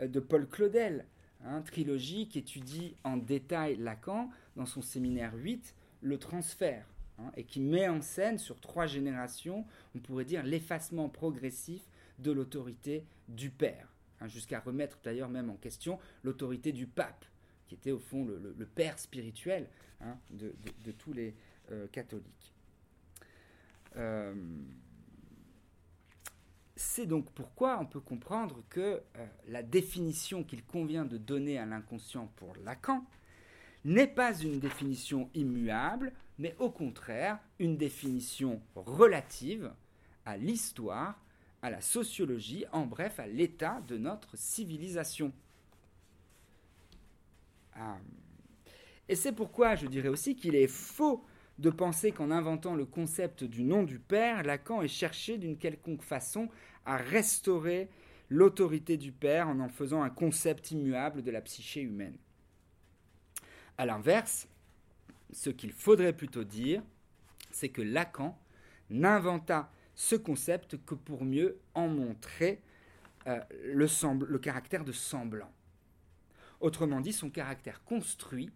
B: euh, de Paul Claudel, hein, trilogie qui étudie en détail Lacan dans son séminaire 8, le transfert. Hein, et qui met en scène sur trois générations, on pourrait dire, l'effacement progressif de l'autorité du père, hein, jusqu'à remettre d'ailleurs même en question l'autorité du pape, qui était au fond le, père spirituel hein, de, tous les euh, catholiques. Euh, c'est donc pourquoi on peut comprendre que euh, la définition qu'il convient de donner à l'inconscient pour Lacan n'est pas une définition immuable, mais au contraire une définition relative à l'histoire, à la sociologie, en bref à l'état de notre civilisation. Ah. Et c'est pourquoi je dirais aussi qu'il est faux de penser qu'en inventant le concept du nom du Père, Lacan ait cherché d'une quelconque façon à restaurer l'autorité du Père en en faisant un concept immuable de la psyché humaine. A l'inverse, ce qu'il faudrait plutôt dire, c'est que Lacan n'inventa ce concept que pour mieux en montrer euh, le, le caractère de semblant. Autrement dit, son caractère construit,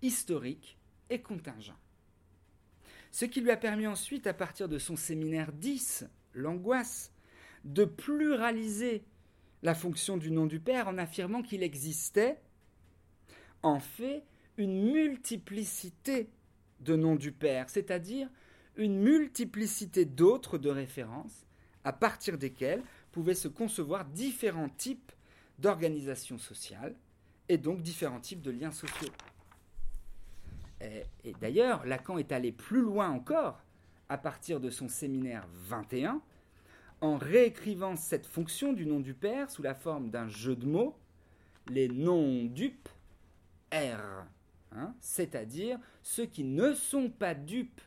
B: historique et contingent. Ce qui lui a permis ensuite, à partir de son séminaire 10, l'angoisse, de pluraliser la fonction du nom du Père en affirmant qu'il existait en fait une multiplicité de noms du Père, c'est-à-dire une multiplicité d'autres de références à partir desquelles pouvaient se concevoir différents types d'organisations sociales et donc différents types de liens sociaux. Et, d'ailleurs, Lacan est allé plus loin encore à partir de son séminaire 21 en réécrivant cette fonction du nom du Père sous la forme d'un jeu de mots, les noms dupes R, hein, c'est-à-dire ceux qui ne sont pas dupes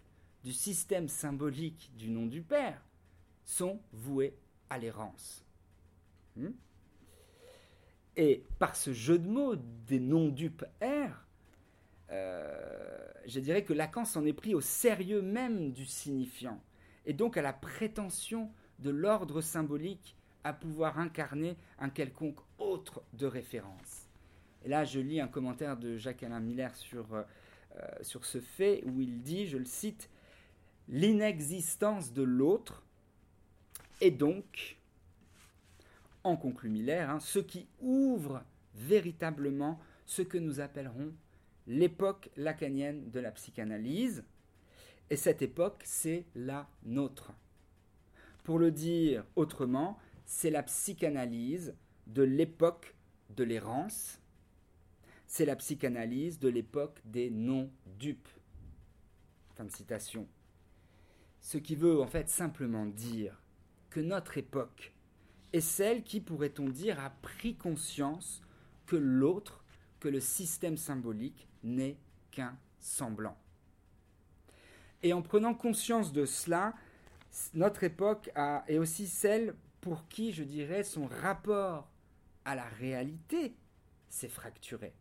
B: du système symbolique du nom du Père, sont voués à l'errance. Hmm? Et par ce jeu de mots des non-dupes R, euh, je dirais que Lacan s'en est pris au sérieux même du signifiant et donc à la prétention de l'ordre symbolique à pouvoir incarner un quelconque autre de référence. Et là, je lis un commentaire de Jacques-Alain Miller sur, euh, euh, sur ce fait, où il dit, je le cite, L'inexistence de l'autre est donc, en conclut Miller, hein, ce qui ouvre véritablement ce que nous appellerons l'époque lacanienne de la psychanalyse. Et cette époque, c'est la nôtre. Pour le dire autrement, c'est la psychanalyse de l'époque de l'errance, c'est la psychanalyse de l'époque des non-dupes. Fin de citation. Ce qui veut en fait simplement dire que notre époque est celle qui, pourrait-on dire, a pris conscience que l'autre, que le système symbolique n'est qu'un semblant. Et en prenant conscience de cela, notre époque est aussi celle pour qui, je dirais, son rapport à la réalité s'est fracturé.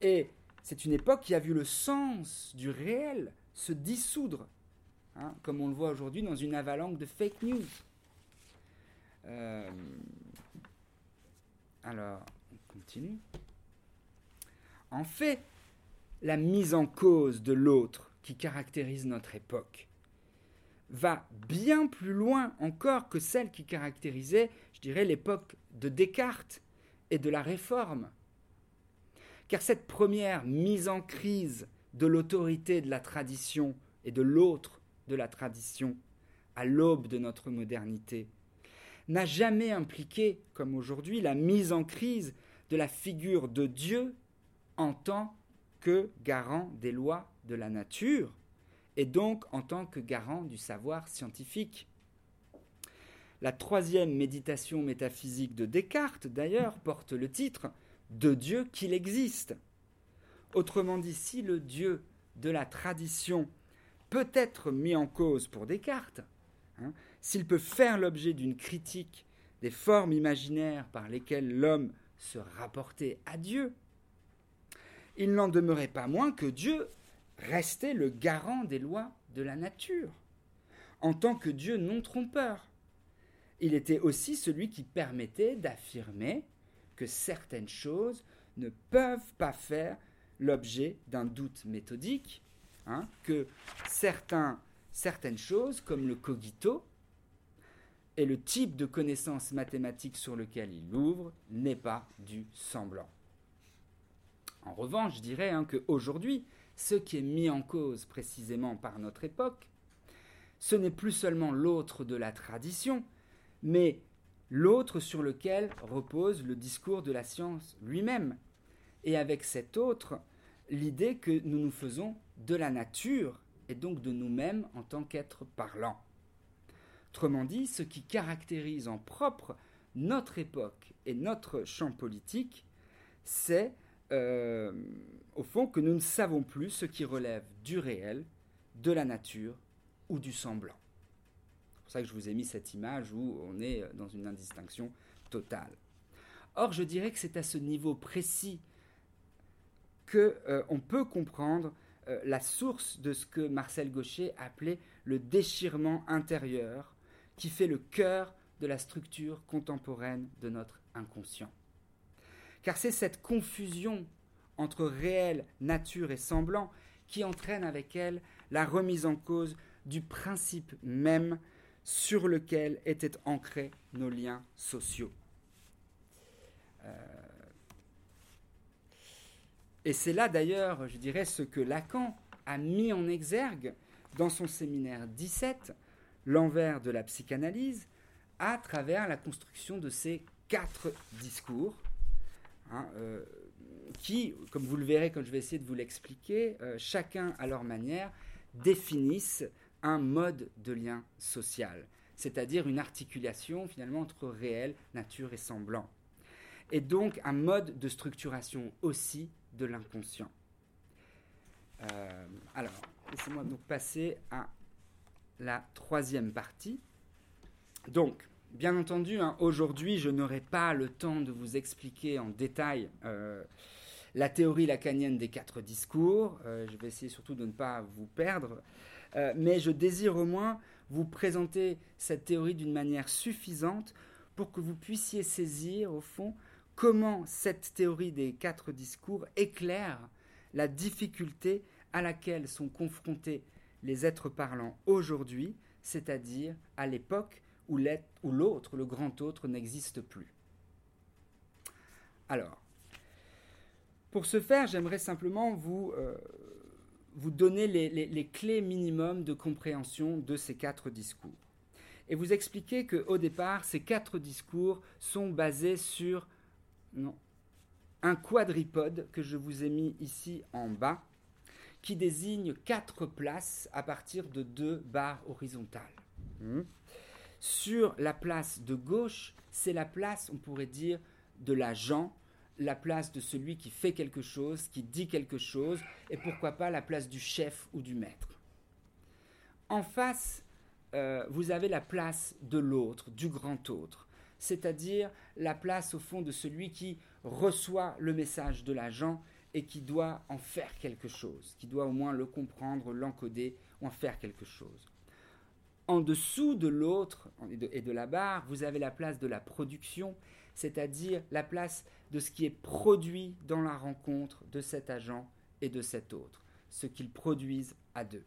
B: Et c'est une époque qui a vu le sens du réel se dissoudre, hein, comme on le voit aujourd'hui dans une avalanche de fake news. Euh, alors, on continue. En fait, la mise en cause de l'autre qui caractérise notre époque va bien plus loin encore que celle qui caractérisait, je dirais, l'époque de Descartes et de la Réforme. Car cette première mise en crise de l'autorité de la tradition et de l'autre de la tradition à l'aube de notre modernité n'a jamais impliqué, comme aujourd'hui, la mise en crise de la figure de Dieu en tant que garant des lois de la nature, et donc en tant que garant du savoir scientifique. La troisième méditation métaphysique de Descartes, d'ailleurs, porte le titre De Dieu qu'il existe. Autrement dit, si le Dieu de la tradition peut être mis en cause pour Descartes, hein, s'il peut faire l'objet d'une critique des formes imaginaires par lesquelles l'homme se rapportait à Dieu, il n'en demeurait pas moins que Dieu restait le garant des lois de la nature, en tant que Dieu non trompeur. Il était aussi celui qui permettait d'affirmer que certaines choses ne peuvent pas faire l'objet d'un doute méthodique, hein, que certains, certaines choses, comme le cogito, et le type de connaissance mathématique sur lequel il ouvre n'est pas du semblant. En revanche, je dirais hein, qu'aujourd'hui, ce qui est mis en cause précisément par notre époque, ce n'est plus seulement l'autre de la tradition, mais l'autre sur lequel repose le discours de la science lui-même, et avec cet autre, l'idée que nous nous faisons de la nature et donc de nous-mêmes en tant qu'êtres parlants. Autrement dit, ce qui caractérise en propre notre époque et notre champ politique, c'est euh, au fond que nous ne savons plus ce qui relève du réel, de la nature ou du semblant. C'est pour ça que je vous ai mis cette image où on est dans une indistinction totale. Or, je dirais que c'est à ce niveau précis que euh, on peut comprendre euh, la source de ce que Marcel Gaucher appelait le déchirement intérieur, qui fait le cœur de la structure contemporaine de notre inconscient car c'est cette confusion entre réel, nature et semblant qui entraîne avec elle la remise en cause du principe même sur lequel étaient ancrés nos liens sociaux. Euh, et c'est là d'ailleurs, je dirais, ce que Lacan a mis en exergue dans son séminaire 17, L'envers de la psychanalyse, à travers la construction de ces quatre discours Hein, euh, qui, comme vous le verrez quand je vais essayer de vous l'expliquer, euh, chacun à leur manière, définissent un mode de lien social, c'est-à-dire une articulation finalement entre réel, nature et semblant, et donc un mode de structuration aussi de l'inconscient. Euh, alors, laissez-moi donc passer à la troisième partie. Donc, Bien entendu, hein, aujourd'hui, je n'aurai pas le temps de vous expliquer en détail euh, la théorie lacanienne des quatre discours. Euh, je vais essayer surtout de ne pas vous perdre. Mais je désire au moins vous présenter cette théorie d'une manière suffisante pour que vous puissiez saisir, au fond, comment cette théorie des quatre discours éclaire la difficulté à laquelle sont confrontés les êtres parlants aujourd'hui, c'est-à-dire à, l'époque où l'autre, le grand autre, n'existe plus. Alors, pour ce faire, j'aimerais simplement vous, euh, donner les, clés minimum de compréhension de ces quatre discours. Et vous expliquer qu'au départ, ces quatre discours sont basés sur un quadripode que je vous ai mis ici en bas, qui désigne quatre places à partir de deux barres horizontales. Hmm. Sur la place de gauche, c'est la place, on pourrait dire, de l'agent, la place de celui qui fait quelque chose, qui dit quelque chose, et pourquoi pas la place du chef ou du maître. En face, euh, vous avez la place de l'autre, du grand autre, c'est-à-dire la place au fond de celui qui reçoit le message de l'agent et qui doit en faire quelque chose, qui doit au moins le comprendre, l'encoder ou en faire quelque chose. En dessous de l'autre et de la barre, vous avez la place de la production, c'est-à-dire la place de ce qui est produit dans la rencontre de cet agent et de cet autre, ce qu'ils produisent à deux.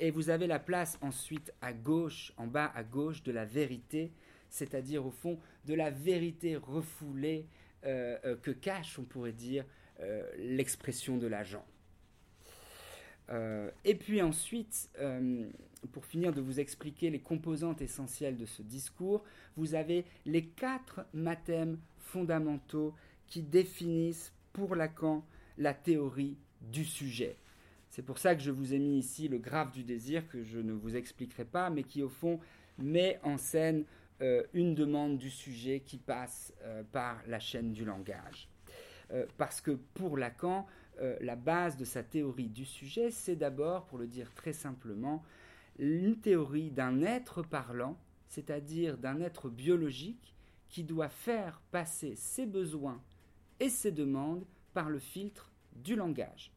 B: Et vous avez la place ensuite à gauche, en bas à gauche, de la vérité, c'est-à-dire au fond de la vérité refoulée euh, euh, que cache, on pourrait dire, euh, l'expression de l'agent. et puis ensuite, pour finir de vous expliquer les composantes essentielles de ce discours, vous avez les quatre mathèmes fondamentaux qui définissent pour Lacan la théorie du sujet. C'est pour ça que je vous ai mis ici le graphe du désir que je ne vous expliquerai pas, mais qui au fond met en scène euh, une demande du sujet qui passe euh, par la chaîne du langage. Euh, parce que pour Lacan, la base de sa théorie du sujet, c'est d'abord, pour le dire très simplement, une théorie d'un être parlant, c'est-à-dire d'un être biologique qui doit faire passer ses besoins et ses demandes par le filtre du langage.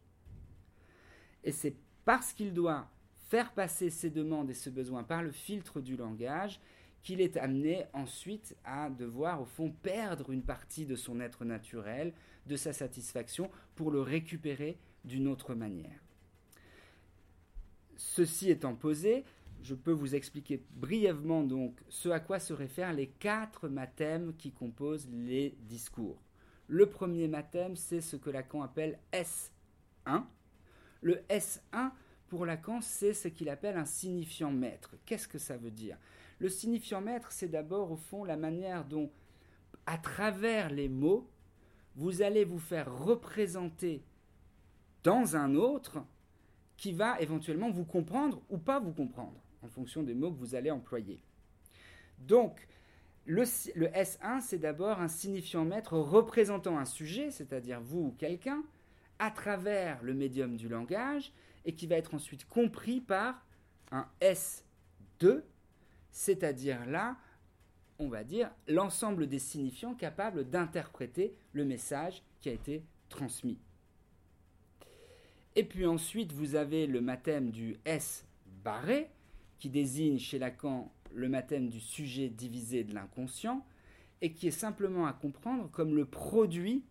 B: Et c'est parce qu'il doit faire passer ses demandes et ses besoins par le filtre du langage qu'il est amené ensuite à devoir au fond perdre une partie de son être naturel, de sa satisfaction, pour le récupérer d'une autre manière. Ceci étant posé, je peux vous expliquer brièvement donc ce à quoi se réfèrent les quatre mathèmes qui composent les discours. Le premier mathème, c'est ce que Lacan appelle S1. Le S1, pour Lacan, c'est ce qu'il appelle un signifiant maître. Qu'est-ce que ça veut dire? Le signifiant maître, c'est d'abord au fond la manière dont, à travers les mots, vous allez vous faire représenter dans un autre qui va éventuellement vous comprendre ou pas vous comprendre en fonction des mots que vous allez employer. Donc, le, S1, c'est d'abord un signifiant maître représentant un sujet, c'est-à-dire vous ou quelqu'un, à travers le médium du langage, et qui va être ensuite compris par un S2, c'est-à-dire là, on va dire, l'ensemble des signifiants capables d'interpréter le message qui a été transmis. Et puis ensuite, vous avez le mathème du S barré, qui désigne chez Lacan le mathème du sujet divisé de l'inconscient, et qui est simplement à comprendre comme le produit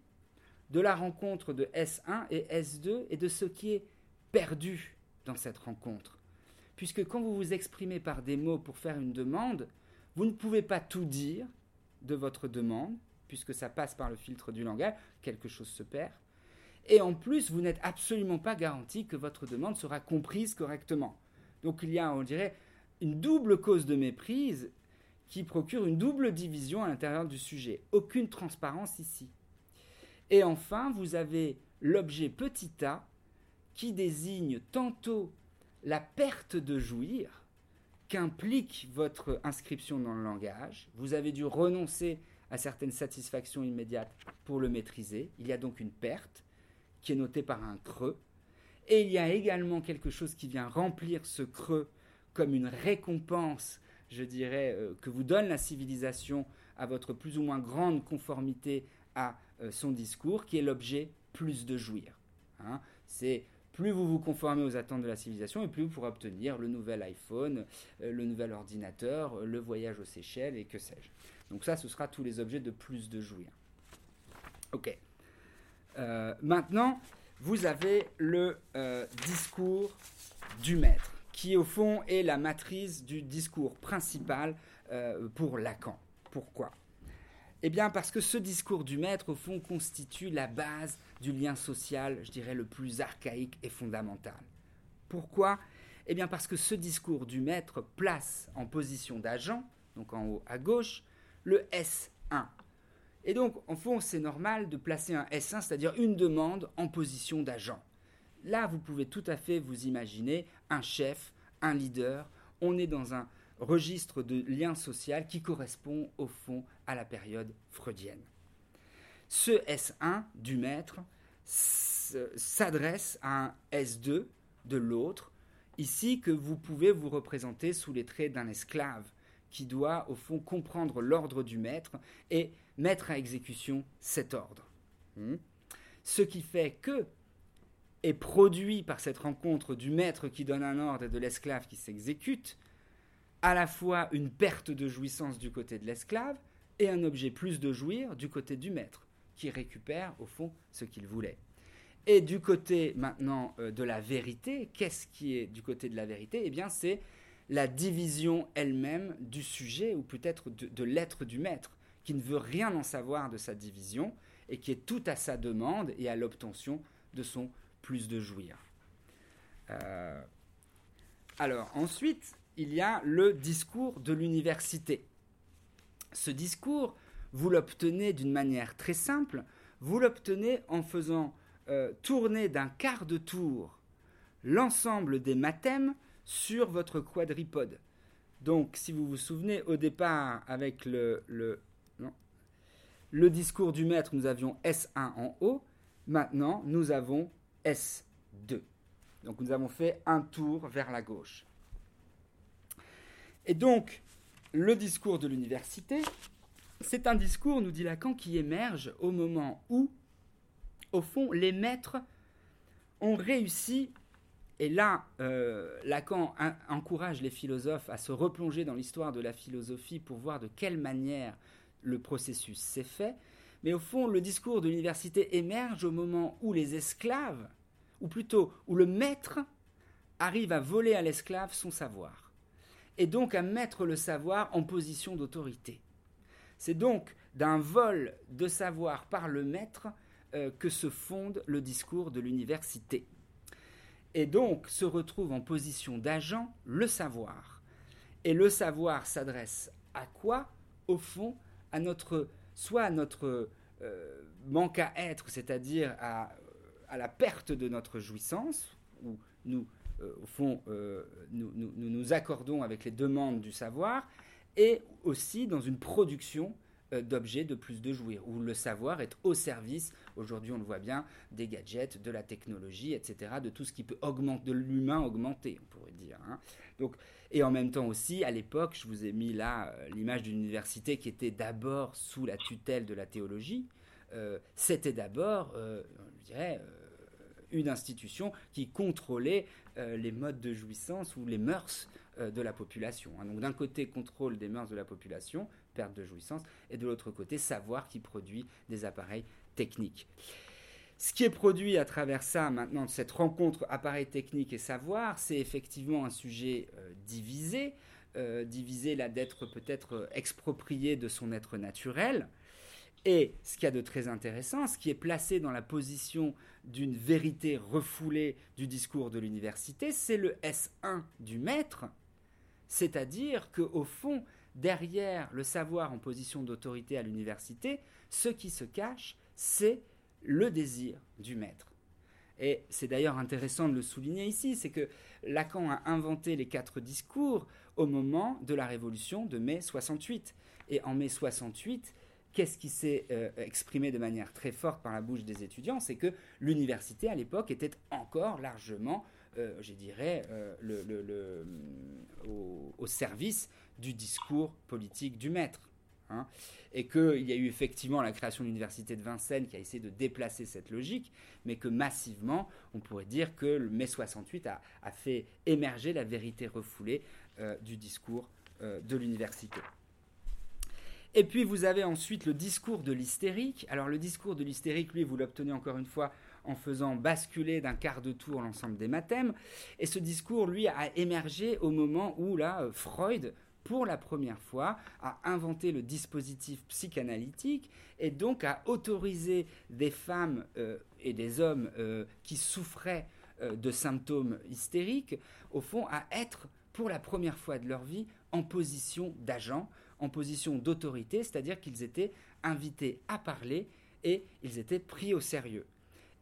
B: de la rencontre de S1 et S2 et de ce qui est perdu dans cette rencontre. Puisque quand vous vous exprimez par des mots pour faire une demande, vous ne pouvez pas tout dire de votre demande, puisque ça passe par le filtre du langage, quelque chose se perd. Et en plus, vous n'êtes absolument pas garanti que votre demande sera comprise correctement. Donc il y a, on dirait, une double cause de méprise qui procure une double division à l'intérieur du sujet. Aucune transparence ici. Et enfin, vous avez l'objet petit a qui désigne tantôt la perte de jouir qu'implique votre inscription dans le langage. Vous avez dû renoncer à certaines satisfactions immédiates pour le maîtriser. Il y a donc une perte qui est notée par un creux. Et il y a également quelque chose qui vient remplir ce creux comme une récompense, je dirais, euh, que vous donne la civilisation à votre plus ou moins grande conformité à euh, son discours, qui est l'objet plus de jouir. Hein. C'est plus vous vous conformez aux attentes de la civilisation, et plus vous pourrez obtenir le nouvel iPhone, euh, le nouvel ordinateur, le voyage aux Seychelles, et que sais-je. Donc ça, ce sera tous les objets de plus de jouir. Ok. Euh, maintenant, vous avez le euh, discours du maître, qui au fond est la matrice du discours principal pour Lacan. Pourquoi? Eh bien parce que ce discours du maître, au fond, constitue la base du lien social, je dirais, le plus archaïque et fondamental. Pourquoi? Eh bien parce que ce discours du maître place en position d'agent, donc en haut à gauche, le S1. Et donc, en fond, c'est normal de placer un S1, c'est-à-dire une demande en position d'agent. Là, vous pouvez tout à fait vous imaginer un chef, un leader. On est dans un registre de lien social qui correspond au fond à la période freudienne. Ce S1 du maître s'adresse à un S2 de l'autre, ici que vous pouvez vous représenter sous les traits d'un esclave qui doit au fond comprendre l'ordre du maître et mettre à exécution cet ordre. Hmm. Ce qui fait que est produit par cette rencontre du maître qui donne un ordre et de l'esclave qui s'exécute, à la fois une perte de jouissance du côté de l'esclave et un objet plus de jouir du côté du maître qui récupère au fond ce qu'il voulait. Et du côté maintenant euh, de la vérité, qu'est-ce qui est du côté de la vérité? Eh bien, c'est la division elle-même du sujet, ou peut-être de, l'être du maître, qui ne veut rien en savoir de sa division, et qui est tout à sa demande et à l'obtention de son plus de jouir. Euh, alors ensuite, il y a le discours de l'université. Ce discours vous l'obtenez d'une manière très simple, vous l'obtenez en faisant euh, tourner d'un quart de tour l'ensemble des mathèmes sur votre quadripode. Donc, si vous vous souvenez, au départ, avec le, le, le discours du maître, nous avions S1 en haut. Maintenant, nous avons S2. Donc, nous avons fait un tour vers la gauche. Et donc, le discours de l'université, c'est un discours, nous dit Lacan, qui émerge au moment où, au fond, les maîtres ont réussi, et là, euh, Lacan encourage les philosophes à se replonger dans l'histoire de la philosophie pour voir de quelle manière le processus s'est fait, mais au fond, le discours de l'université émerge au moment où les esclaves, ou plutôt où le maître, arrive à voler à l'esclave son savoir, et donc à mettre le savoir en position d'autorité. C'est donc d'un vol de savoir par le maître euh, que se fonde le discours de l'université. Et donc se retrouve en position d'agent le savoir. Et le savoir s'adresse à quoi? Au fond, à notre, soit à notre euh, manque à être, c'est-à-dire à, la perte de notre jouissance, où nous, au fond, nous, nous accordons avec les demandes du savoir, et aussi dans une production euh, d'objets de plus de jouir, où le savoir est au service, aujourd'hui on le voit bien, des gadgets, de la technologie, etc., de tout ce qui peut augmenter, de l'humain augmenté, on pourrait dire. Hein. Donc, et en même temps aussi, à l'époque, je vous ai mis là euh, l'image d'une université qui était d'abord sous la tutelle de la théologie. Euh, c'était d'abord, je dirais, une institution qui contrôlait les modes de jouissance ou les mœurs de la population. Hein. Donc d'un côté, contrôle des mœurs de la population, perte de jouissance, et de l'autre côté, savoir qui produit des appareils techniques. Ce qui est produit à travers ça, maintenant, cette rencontre appareil technique et savoir, c'est effectivement un sujet euh, divisé, euh, divisé là d'être peut-être exproprié de son être naturel. Et ce qu'il y a de très intéressant, ce qui est placé dans la position d'une vérité refoulée du discours de l'université, c'est le S1 du maître, c'est-à-dire qu'au fond, derrière le savoir en position d'autorité à l'université, ce qui se cache, c'est le désir du maître. Et c'est d'ailleurs intéressant de le souligner ici, c'est que Lacan a inventé les quatre discours au moment de la révolution de mai 68. Et en mai 68, qu'est-ce qui s'est euh, exprimé de manière très forte par la bouche des étudiants C'est que l'université à l'époque était encore largement, euh, je dirais, euh, au, service du discours politique du maître. Hein, et qu'il y a eu effectivement la création de l'université de Vincennes qui a essayé de déplacer cette logique, mais que massivement, on pourrait dire que le mai 68 a, fait émerger la vérité refoulée du discours de l'université. Et puis vous avez ensuite le discours de l'hystérique. Alors le discours de l'hystérique, lui, vous l'obtenez encore une fois en faisant basculer d'un quart de tour l'ensemble des mathèmes. Et ce discours, lui, a émergé au moment où euh, Freud pour la première fois, a inventé le dispositif psychanalytique et donc a autorisé des femmes euh, et des hommes euh, qui souffraient de symptômes hystériques, au fond, à être pour la première fois de leur vie en position d'agent, en position d'autorité, c'est-à-dire qu'ils étaient invités à parler et ils étaient pris au sérieux.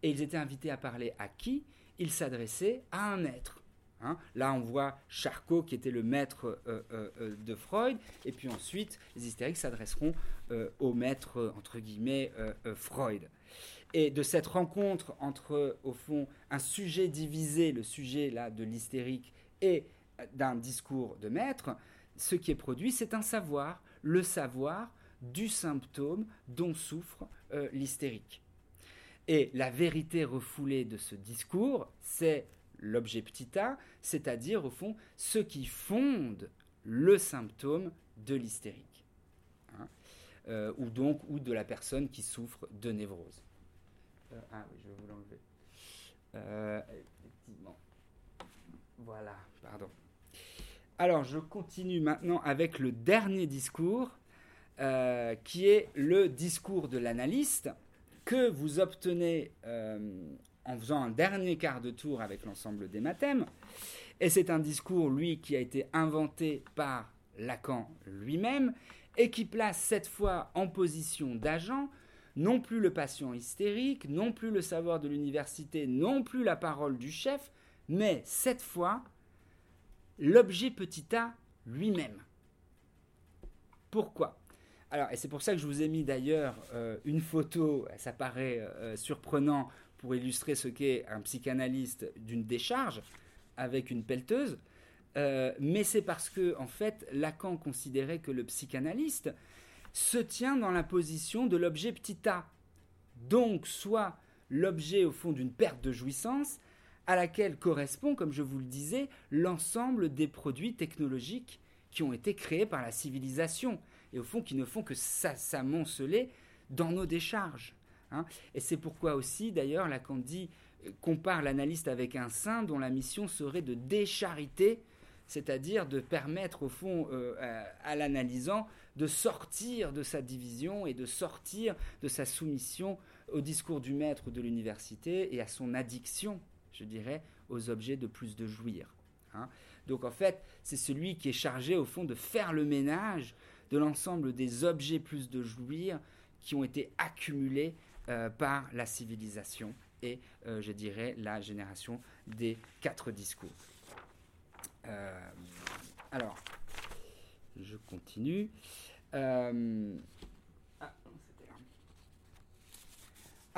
B: Et ils étaient invités à parler à qui? Ils s'adressaient à un maître. Hein. Là, on voit Charcot, qui était le maître euh, euh, euh, de Freud, et puis ensuite, les hystériques s'adresseront au maître, entre guillemets, Freud. Et de cette rencontre entre, au fond, un sujet divisé, le sujet là de l'hystérique, et d'un discours de maître, ce qui est produit, c'est un savoir, le savoir du symptôme dont souffre l'hystérique. Et la vérité refoulée de ce discours, c'est l'objet petit a, c'est-à-dire au fond ce qui fonde le symptôme de l'hystérique, hein, euh, ou donc ou de la personne qui souffre de névrose. Euh, ah oui, je vais vous l'enlever. Euh, effectivement. Voilà, pardon. Alors, je continue maintenant avec le dernier discours, qui est le discours de l'analyste que vous obtenez en faisant un dernier quart de tour avec l'ensemble des mathèmes. Et c'est un discours, lui, qui a été inventé par Lacan lui-même et qui place cette fois en position d'agent non plus le patient hystérique, non plus le savoir de l'université, non plus la parole du chef, mais cette fois l'objet petit a lui-même. Pourquoi? Alors, et c'est pour ça que je vous ai mis d'ailleurs euh, une photo, ça paraît euh, surprenant pour illustrer ce qu'est un psychanalyste d'une décharge avec une pelleteuse. Euh, mais c'est parce que, en fait, Lacan considérait que le psychanalyste se tient dans la position de l'objet petit a. Donc, soit l'objet, au fond, d'une perte de jouissance, à laquelle correspond, comme je vous le disais, l'ensemble des produits technologiques qui ont été créés par la civilisation, et au fond qui ne font que s'amonceler dans nos décharges. Hein. Et c'est pourquoi aussi, d'ailleurs, Lacan dit, euh, compare l'analyste avec un saint dont la mission serait de déchariter, c'est-à-dire de permettre au fond euh, à, l'analysant de sortir de sa division et de sortir de sa soumission au discours du maître de l'université et à son addiction, je dirais, aux objets de plus de jouir. Hein. Donc en fait, c'est celui qui est chargé au fond de faire le ménage de l'ensemble des objets plus de jouir qui ont été accumulés euh, par la civilisation et, euh, je dirais, la génération des quatre discours. Euh, alors, je continue. Ah,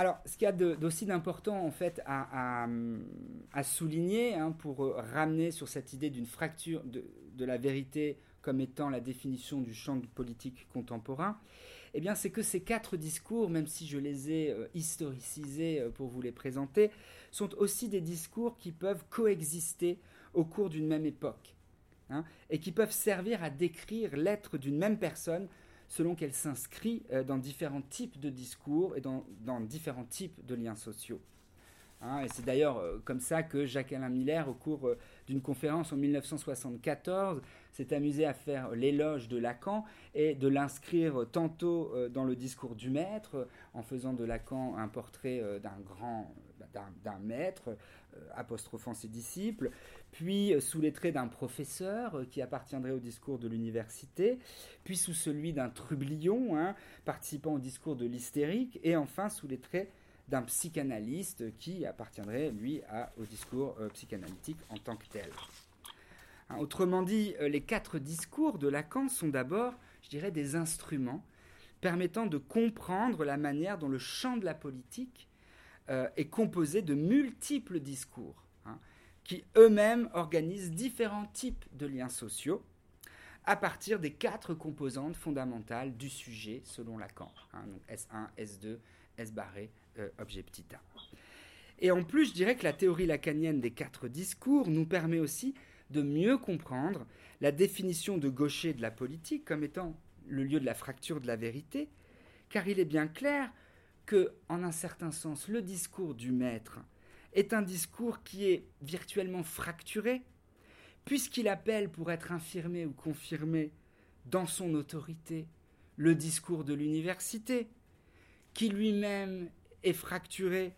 B: alors, ce qu'il y a d'aussi d'important en fait à, souligner hein, pour ramener sur cette idée d'une fracture de, de, la vérité comme étant la définition du champ politique contemporain, eh bien, c'est que ces quatre discours, même si je les ai euh, historicisés euh, pour vous les présenter, sont aussi des discours qui peuvent coexister au cours d'une même époque, hein, et qui peuvent servir à décrire l'être d'une même personne selon qu'elle s'inscrit euh, dans différents types de discours et dans, différents types de liens sociaux. Hein. et c'est d'ailleurs comme ça que Jacques-Alain Miller, au cours d'une conférence en 1974, s'est amusé à faire l'éloge de Lacan et de l'inscrire tantôt euh, dans le discours du maître, en faisant de Lacan un portrait euh, d'un grand, d'un maître, euh, apostrophant ses disciples, puis sous les traits d'un professeur qui appartiendrait au discours de l'université, puis sous celui d'un trublion, hein, participant au discours de l'hystérique, et enfin sous les traits d'un psychanalyste qui appartiendrait, lui, au discours psychanalytique en tant que tel. Hein, autrement dit, euh, les quatre discours de Lacan sont d'abord, je dirais, des instruments permettant de comprendre la manière dont le champ de la politique euh, est composé de multiples discours, hein, qui eux-mêmes organisent différents types de liens sociaux, à partir des quatre composantes fondamentales du sujet selon Lacan. Hein, donc S1, S2, S barré, euh, objet petit a. Et en plus, je dirais que la théorie lacanienne des quatre discours nous permet aussi de mieux comprendre la définition de Gaucher de la politique comme étant le lieu de la fracture de la vérité, car il est bien clair que, en un certain sens, le discours du maître est un discours qui est virtuellement fracturé, puisqu'il appelle pour être infirmé ou confirmé dans son autorité le discours de l'université, qui lui-même est fracturé,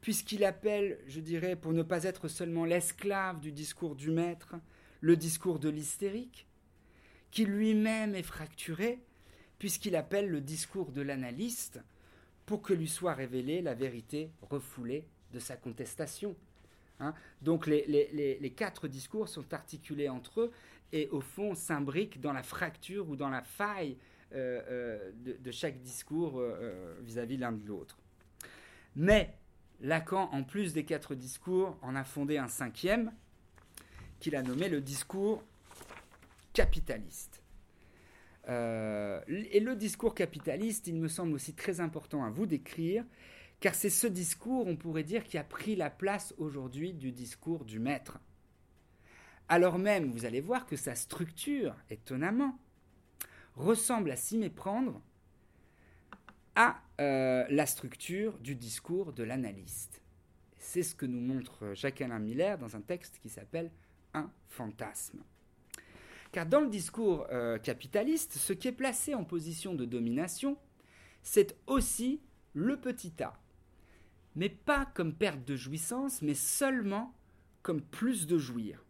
B: puisqu'il appelle, je dirais, pour ne pas être seulement l'esclave du discours du maître, le discours de l'hystérique, qui lui-même est fracturé, puisqu'il appelle le discours de l'analyste pour que lui soit révélée la vérité refoulée de sa contestation. Hein. Donc les, quatre discours sont articulés entre eux et au fond s'imbriquent dans la fracture ou dans la faille euh, euh, de, chaque discours euh, vis-à-vis l'un de l'autre. Mais Lacan, en plus des quatre discours, en a fondé un cinquième qu'il a nommé le discours capitaliste. Et le discours capitaliste, il me semble aussi très important à vous décrire, car c'est ce discours, on pourrait dire, qui a pris la place aujourd'hui du discours du maître. Alors même, vous allez voir que sa structure, étonnamment, ressemble à s'y méprendre à euh, la structure du discours de l'analyste. C'est ce que nous montre Jacques-Alain Miller dans un texte qui s'appelle Un fantasme. Car dans le discours euh, capitaliste, ce qui est placé en position de domination, c'est aussi le petit a, mais pas comme perte de jouissance, mais seulement comme plus de jouir.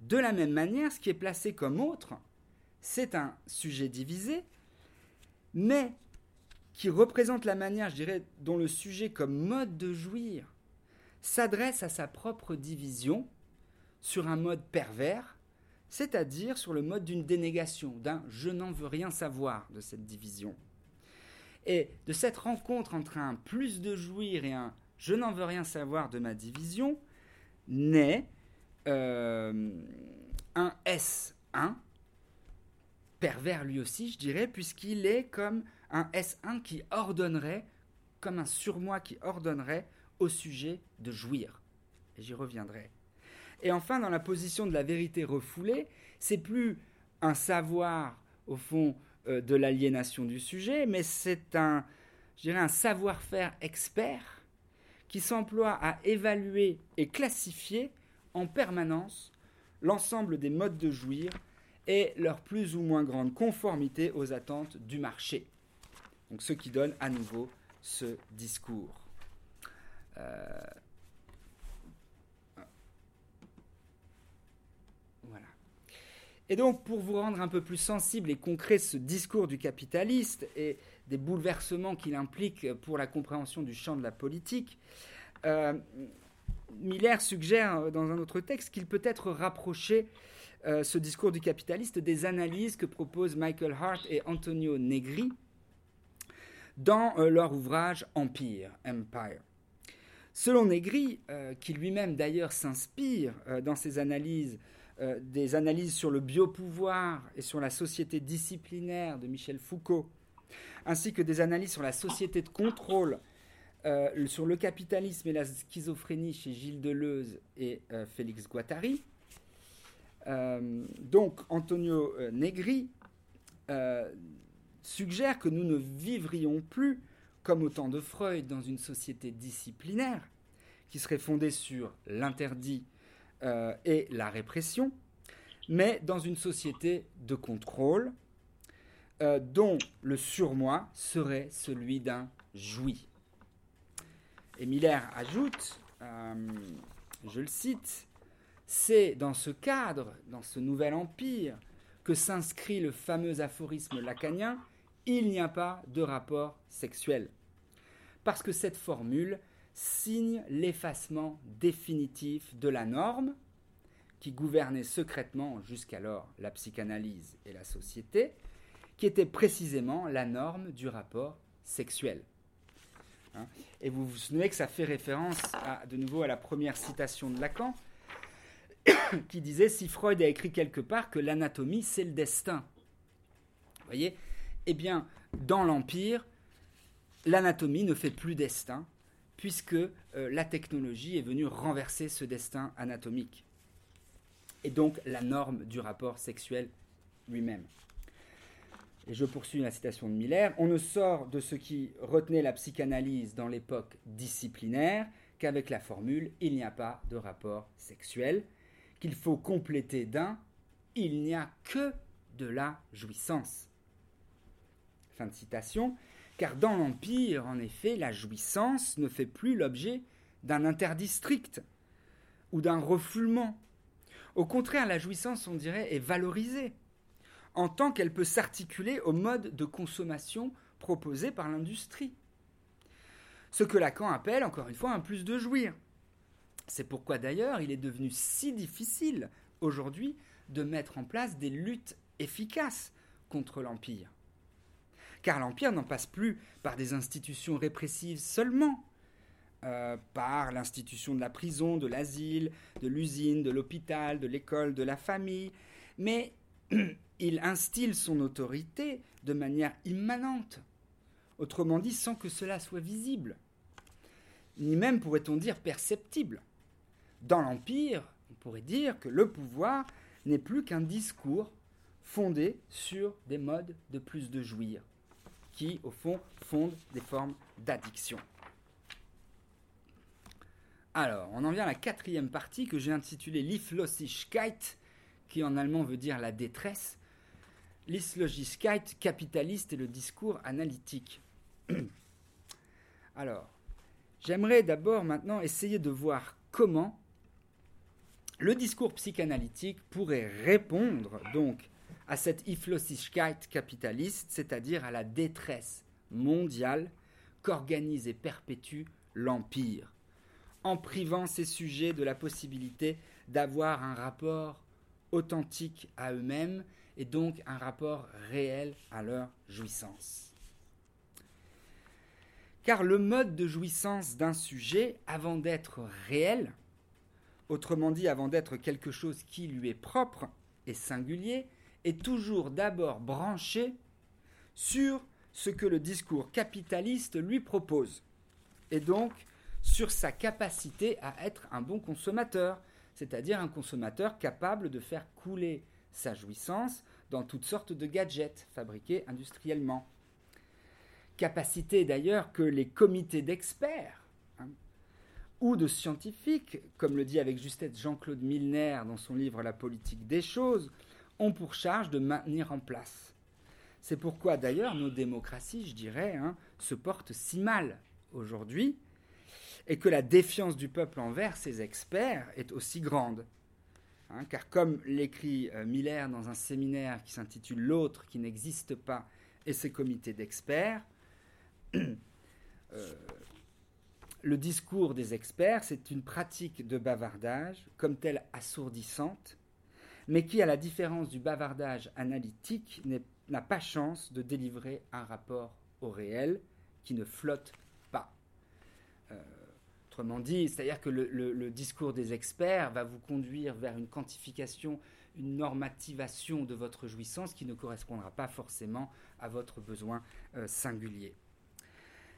B: De la même manière, ce qui est placé comme autre, c'est un sujet divisé, mais qui représente la manière, je dirais, dont le sujet comme mode de jouir s'adresse à sa propre division sur un mode pervers, c'est-à-dire sur le mode d'une dénégation, d'un je n'en veux rien savoir de cette division. Et de cette rencontre entre un plus de jouir et un je n'en veux rien savoir de ma division, naît euh, un S1, pervers lui aussi, je dirais, puisqu'il est comme un S1 qui ordonnerait, comme un surmoi qui ordonnerait au sujet de jouir. Et j'y reviendrai. Et enfin, dans la position de la vérité refoulée, c'est plus un savoir, au fond, euh, de l'aliénation du sujet, mais c'est un, un savoir-faire expert qui s'emploie à évaluer et classifier en permanence l'ensemble des modes de jouir et leur plus ou moins grande conformité aux attentes du marché. Donc ce qui donne à nouveau ce discours. Euh, Et donc, pour vous rendre un peu plus sensible et concret ce discours du capitaliste et des bouleversements qu'il implique pour la compréhension du champ de la politique, euh, Miller suggère dans un autre texte qu'il peut être rapproché, euh, ce discours du capitaliste, des analyses que proposent Michael Hart et Antonio Negri dans euh, leur ouvrage Empire, Empire. Selon Negri, qui lui-même d'ailleurs s'inspire dans ses analyses euh, des analyses sur le biopouvoir et sur la société disciplinaire de Michel Foucault, ainsi que des analyses sur la société de contrôle, euh, sur le capitalisme et la schizophrénie chez Gilles Deleuze et euh, Félix Guattari. donc Antonio Negri suggère que nous ne vivrions plus comme au temps de Freud dans une société disciplinaire qui serait fondée sur l'interdit euh, et la répression, mais dans une société de contrôle euh, dont le surmoi serait celui d'un joui. Et Miller ajoute, euh, je le cite, c'est dans ce cadre, dans ce nouvel empire, que s'inscrit le fameux aphorisme lacanien il n'y a pas de rapport sexuel. Parce que cette formule signe l'effacement définitif de la norme qui gouvernait secrètement jusqu'alors la psychanalyse et la société, qui était précisément la norme du rapport sexuel. Hein. et vous vous souvenez que ça fait référence à, de nouveau à la première citation de Lacan, qui disait si Freud a écrit quelque part que l'anatomie c'est le destin. Vous voyez? Eh bien, dans l'Empire, l'anatomie ne fait plus destin, puisque euh, la technologie est venue renverser ce destin anatomique. Et donc la norme du rapport sexuel lui-même. Et je poursuis la citation de Miller, on ne sort de ce qui retenait la psychanalyse dans l'époque disciplinaire qu'avec la formule il n'y a pas de rapport sexuel, qu'il faut compléter d'un il n'y a que de la jouissance. Fin de citation. Car dans l'Empire, en effet, la jouissance ne fait plus l'objet d'un interdit strict ou d'un refoulement. Au contraire, la jouissance, on dirait, est valorisée en tant qu'elle peut s'articuler au mode de consommation proposé par l'industrie. Ce que Lacan appelle, encore une fois, un plus de jouir. C'est pourquoi d'ailleurs il est devenu si difficile aujourd'hui de mettre en place des luttes efficaces contre l'Empire car l'Empire n'en passe plus par des institutions répressives seulement, euh, par l'institution de la prison, de l'asile, de l'usine, de l'hôpital, de l'école, de la famille, mais il instille son autorité de manière immanente, autrement dit sans que cela soit visible, ni même pourrait-on dire perceptible. Dans l'Empire, on pourrait dire que le pouvoir n'est plus qu'un discours fondé sur des modes de plus de jouir, qui, au fond, fondent des formes d'addiction. Alors, on en vient à la quatrième partie que j'ai intitulée Lieflosigkeit, qui en allemand veut dire la détresse. Lieflosigkeit, capitaliste et le discours analytique. Alors, j'aimerais d'abord maintenant essayer de voir comment le discours psychanalytique pourrait répondre donc à cette Iflosigkeit capitaliste, c'est-à-dire à la détresse mondiale qu'organise et perpétue l'Empire, en privant ses sujets de la possibilité d'avoir un rapport authentique à eux-mêmes et donc un rapport réel à leur jouissance. Car le mode de jouissance d'un sujet, avant d'être réel, autrement dit avant d'être quelque chose qui lui est propre et singulier, est toujours d'abord branché sur ce que le discours capitaliste lui propose, et donc sur sa capacité à être un bon consommateur, c'est-à-dire un consommateur capable de faire couler sa jouissance dans toutes sortes de gadgets fabriqués industriellement. Capacité d'ailleurs que les comités d'experts hein, ou de scientifiques, comme le dit avec justesse Jean-Claude Milner dans son livre La politique des choses, ont pour charge de maintenir en place. C'est pourquoi d'ailleurs nos démocraties, je dirais, hein, se portent si mal aujourd'hui et que la défiance du peuple envers ses experts est aussi grande. Hein, car comme l'écrit euh, Miller dans un séminaire qui s'intitule L'autre qui n'existe pas et ses comités d'experts, euh, le discours des experts, c'est une pratique de bavardage comme telle assourdissante mais qui, à la différence du bavardage analytique, n'a pas chance de délivrer un rapport au réel qui ne flotte pas. Euh, autrement dit, c'est-à-dire que le, discours des experts va vous conduire vers une quantification, une normativation de votre jouissance qui ne correspondra pas forcément à votre besoin euh, singulier.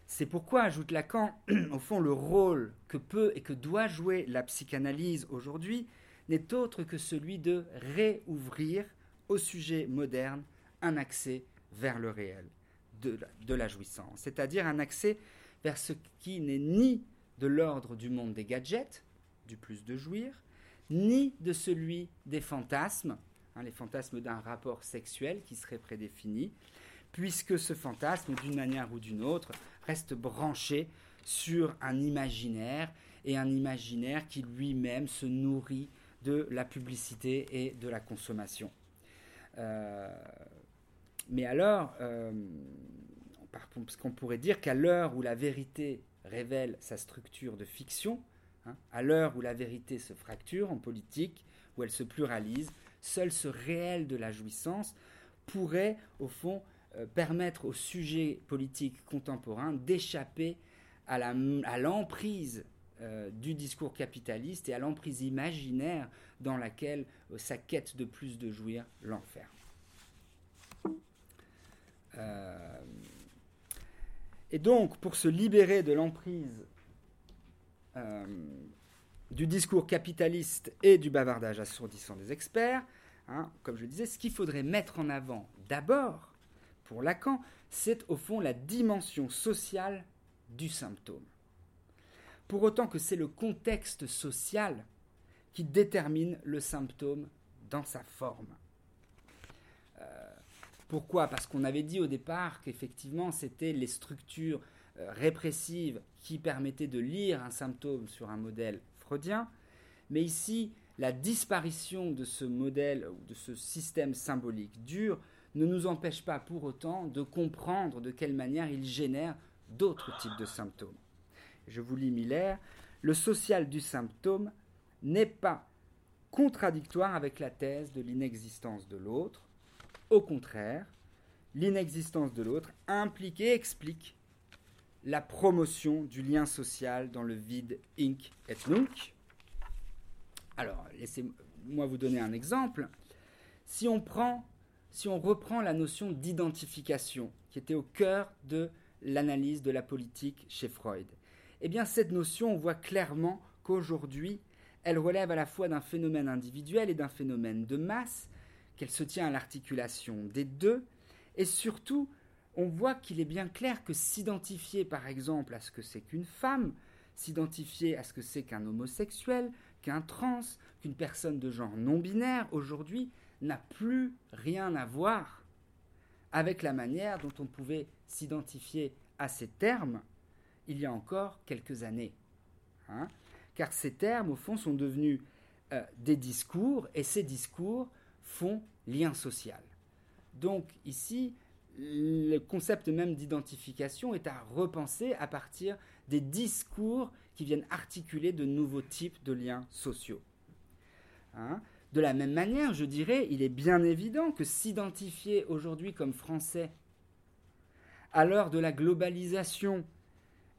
B: C'est pourquoi, ajoute Lacan, au fond, le rôle que peut et que doit jouer la psychanalyse aujourd'hui, n'est autre que celui de réouvrir au sujet moderne un accès vers le réel de la, jouissance, c'est-à-dire un accès vers ce qui n'est ni de l'ordre du monde des gadgets, du plus de jouir, ni de celui des fantasmes, hein, les fantasmes d'un rapport sexuel qui serait prédéfini, puisque ce fantasme, d'une manière ou d'une autre, reste branché sur un imaginaire, et un imaginaire qui lui-même se nourrit de la publicité et de la consommation. Euh, mais alors, euh, parce qu'on pourrait dire qu'à l'heure où la vérité révèle sa structure de fiction, hein, à l'heure où la vérité se fracture en politique, où elle se pluralise, seul ce réel de la jouissance pourrait, au fond, euh, permettre aux sujets politiques contemporains d'échapper à l'emprise euh, du discours capitaliste et à l'emprise imaginaire dans laquelle euh, sa quête de plus de jouir l'enferme. et donc, pour se libérer de l'emprise du discours capitaliste et du bavardage assourdissant des experts, hein, comme je le disais, ce qu'il faudrait mettre en avant d'abord, pour Lacan, c'est au fond la dimension sociale du symptôme. Pour autant que c'est le contexte social qui détermine le symptôme dans sa forme. Euh, pourquoi? Parce qu'on avait dit au départ qu'effectivement c'était les structures euh, répressives qui permettaient de lire un symptôme sur un modèle freudien, mais ici la disparition de ce modèle ou de ce système symbolique dur ne nous empêche pas pour autant de comprendre de quelle manière il génère d'autres types de symptômes. Je vous lis Miller, le social du symptôme n'est pas contradictoire avec la thèse de l'inexistence de l'autre. Au contraire, l'inexistence de l'autre implique et explique la promotion du lien social dans le vide inc et nunc. Alors, laissez-moi vous donner un exemple. Si on prend si on reprend la notion d'identification, qui était au cœur de l'analyse de la politique chez Freud, eh bien cette notion, on voit clairement qu'aujourd'hui, elle relève à la fois d'un phénomène individuel et d'un phénomène de masse, qu'elle se tient à l'articulation des deux, et surtout, on voit qu'il est bien clair que s'identifier par exemple à ce que c'est qu'une femme, s'identifier à ce que c'est qu'un homosexuel, qu'un trans, qu'une personne de genre non binaire aujourd'hui, n'a plus rien à voir avec la manière dont on pouvait s'identifier à ces termes il y a encore quelques années. Hein. Car ces termes, au fond, sont devenus euh, des discours, et ces discours font lien social. Donc ici, le concept même d'identification est à repenser à partir des discours qui viennent articuler de nouveaux types de liens sociaux. Hein. De la même manière, je dirais, il est bien évident que s'identifier aujourd'hui comme français à l'heure de la globalisation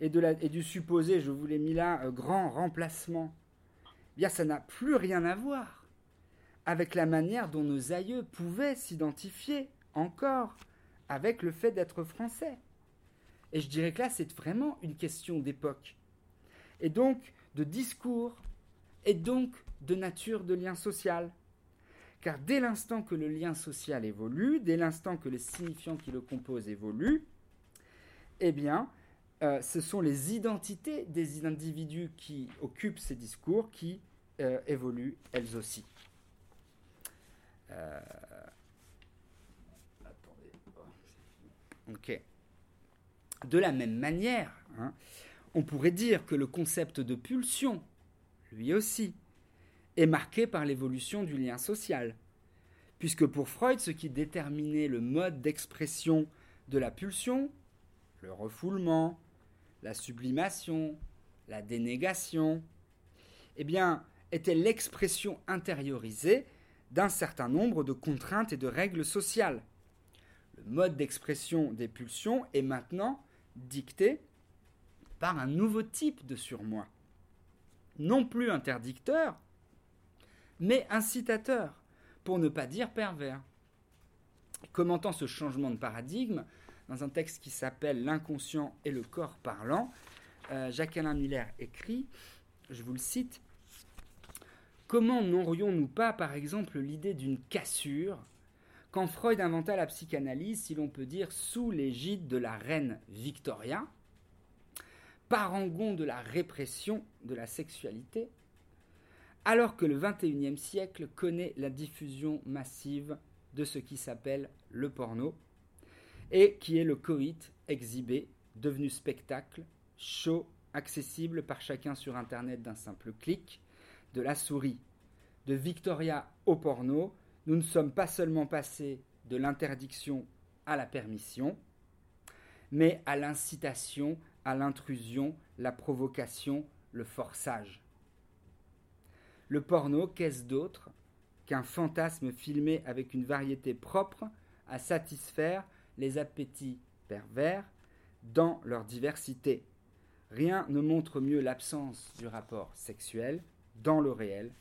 B: et, du supposé, je vous l'ai mis là, euh, grand remplacement, eh bien ça n'a plus rien à voir avec la manière dont nos aïeux pouvaient s'identifier encore avec le fait d'être français. Et je dirais que là, c'est vraiment une question d'époque. Et donc de discours, et donc de nature de lien social. Car dès l'instant que le lien social évolue, dès l'instant que les signifiants qui le composent évoluent, eh bien, euh, ce sont les identités des individus qui occupent ces discours qui euh, évoluent elles aussi. Euh. De la même manière, hein, on pourrait dire que le concept de pulsion, lui aussi, est marqué par l'évolution du lien social. Puisque pour Freud, ce qui déterminait le mode d'expression de la pulsion, le refoulement, la sublimation, la dénégation, eh bien, était l'expression intériorisée d'un certain nombre de contraintes et de règles sociales. Le mode d'expression des pulsions est maintenant dicté par un nouveau type de surmoi, non plus interdicteur, mais incitateur, pour ne pas dire pervers. Commentant ce changement de paradigme, dans un texte qui s'appelle L'inconscient et le corps parlant, euh, Jacques-Alain Miller écrit, je vous le cite, Comment n'aurions-nous pas, par exemple, l'idée d'une cassure quand Freud inventa la psychanalyse, si l'on peut dire, sous l'égide de la reine Victoria, parangon de la répression de la sexualité, alors que le XXIe siècle connaît la diffusion massive de ce qui s'appelle le porno, et qui est le coït exhibé, devenu spectacle, chaud, accessible par chacun sur Internet d'un simple clic, de la souris. De Victoria au porno, nous ne sommes pas seulement passés de l'interdiction à la permission, mais à l'incitation, à l'intrusion, la provocation, le forçage. Le porno, qu'est-ce d'autre qu'un fantasme filmé avec une variété propre à satisfaire les appétits pervers dans leur diversité, Rien ne montre mieux l'absence du rapport sexuel dans le réel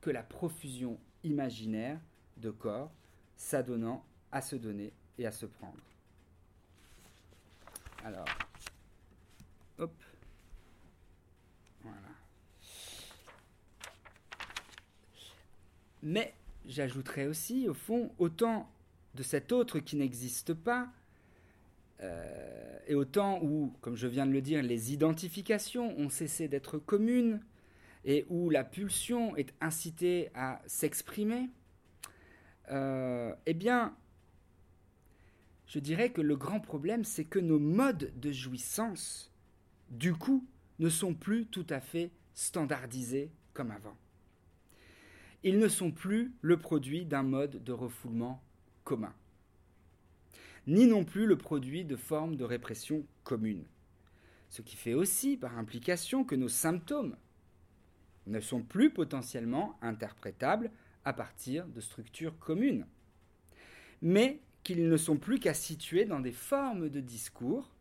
B: que la profusion imaginaire de corps s'adonnant à se donner et à se prendre. Alors, hop, voilà. Mais j'ajouterais aussi, au fond, autant de cet autre qui n'existe pas, euh, et autant où, comme je viens de le dire, les identifications ont cessé d'être communes, et où la pulsion est incitée à s'exprimer, euh, eh bien, je dirais que le grand problème, c'est que nos modes de jouissance, du coup, ne sont plus tout à fait standardisés comme avant. Ils ne sont plus le produit d'un mode de refoulement commun, ni non plus le produit de formes de répression communes. Ce qui fait aussi, par implication, que nos symptômes ne sont plus potentiellement interprétables à partir de structures communes, mais qu'ils ne sont plus qu'à situer dans des formes de discours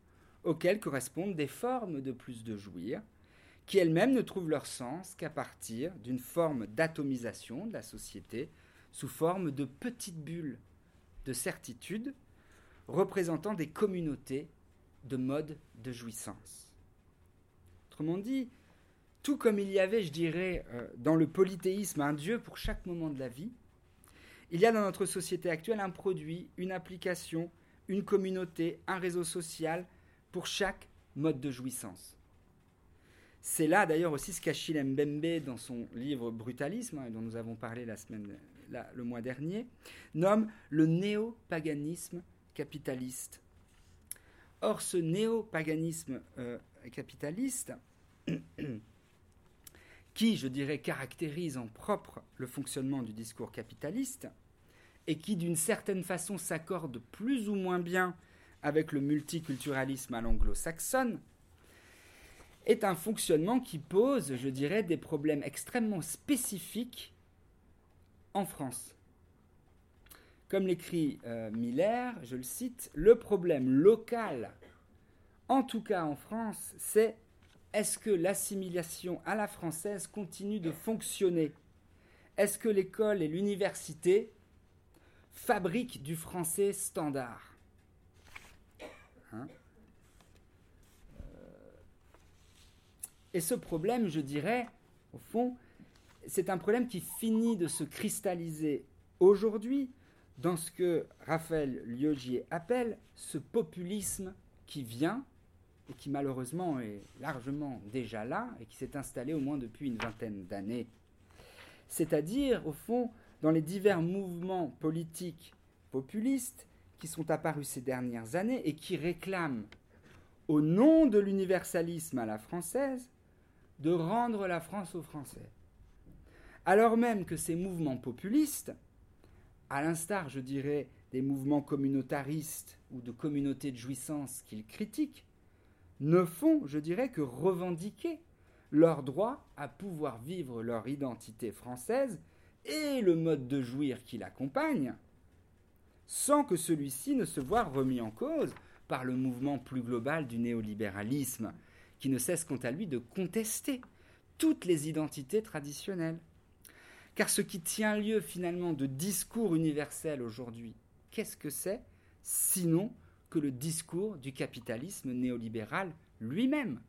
B: auxquelles correspondent des formes de plus de jouir, qui elles-mêmes ne trouvent leur sens qu'à partir d'une forme d'atomisation de la société sous forme de petites bulles de certitude représentant des communautés de modes de jouissance. Autrement dit, tout comme il y avait, je dirais, euh, dans le polythéisme un Dieu pour chaque moment de la vie, il y a dans notre société actuelle un produit, une application, une communauté, un réseau social pour chaque mode de jouissance. C'est là d'ailleurs aussi ce qu'Achille Mbembe, dans son livre Brutalisme, hein, dont nous avons parlé le mois dernier, nomme le néo-paganisme capitaliste. Or, ce néo-paganisme euh, capitaliste qui, je dirais, caractérise en propre le fonctionnement du discours capitaliste, et qui, d'une certaine façon, s'accorde plus ou moins bien avec le multiculturalisme à l'anglo-saxonne, est un fonctionnement qui pose, je dirais, des problèmes extrêmement spécifiques en France. Comme l'écrit euh, Miller, je le cite, le problème local, en tout cas en France, c'est est-ce que l'assimilation à la française continue de fonctionner? Est-ce que l'école et l'université fabriquent du français standard? Hein? Et ce problème, je dirais, au fond, c'est un problème qui finit de se cristalliser aujourd'hui dans ce que Raphaël Liogier appelle ce populisme qui vient et qui malheureusement est largement déjà là et qui s'est installé au moins depuis une vingtaine d'années. C'est-à-dire, au fond, dans les divers mouvements politiques populistes qui sont apparus ces dernières années et qui réclament, au nom de l'universalisme à la française, de rendre la France aux Français. Alors même que ces mouvements populistes, à l'instar, je dirais, des mouvements communautaristes ou de communautés de jouissance qu'ils critiquent, ne font, je dirais, que revendiquer leur droit à pouvoir vivre leur identité française et le mode de jouir qui l'accompagne, sans que celui-ci ne se voie remis en cause par le mouvement plus global du néolibéralisme, qui ne cesse quant à lui de contester toutes les identités traditionnelles. Car ce qui tient lieu finalement de discours universel aujourd'hui, qu'est-ce que c'est? Sinon que le discours du capitalisme néolibéral lui-même.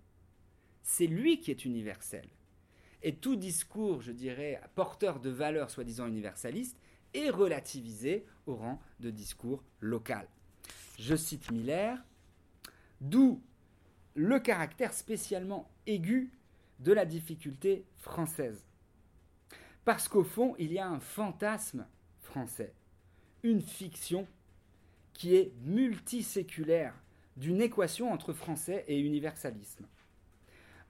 B: C'est lui qui est universel. Et tout discours, je dirais, porteur de valeurs soi-disant universalistes est relativisé au rang de discours local. Je cite Miller, d'où le caractère spécialement aigu de la difficulté française. Parce qu'au fond, il y a un fantasme français, une fiction qui est multiséculaire d'une équation entre français et universalisme.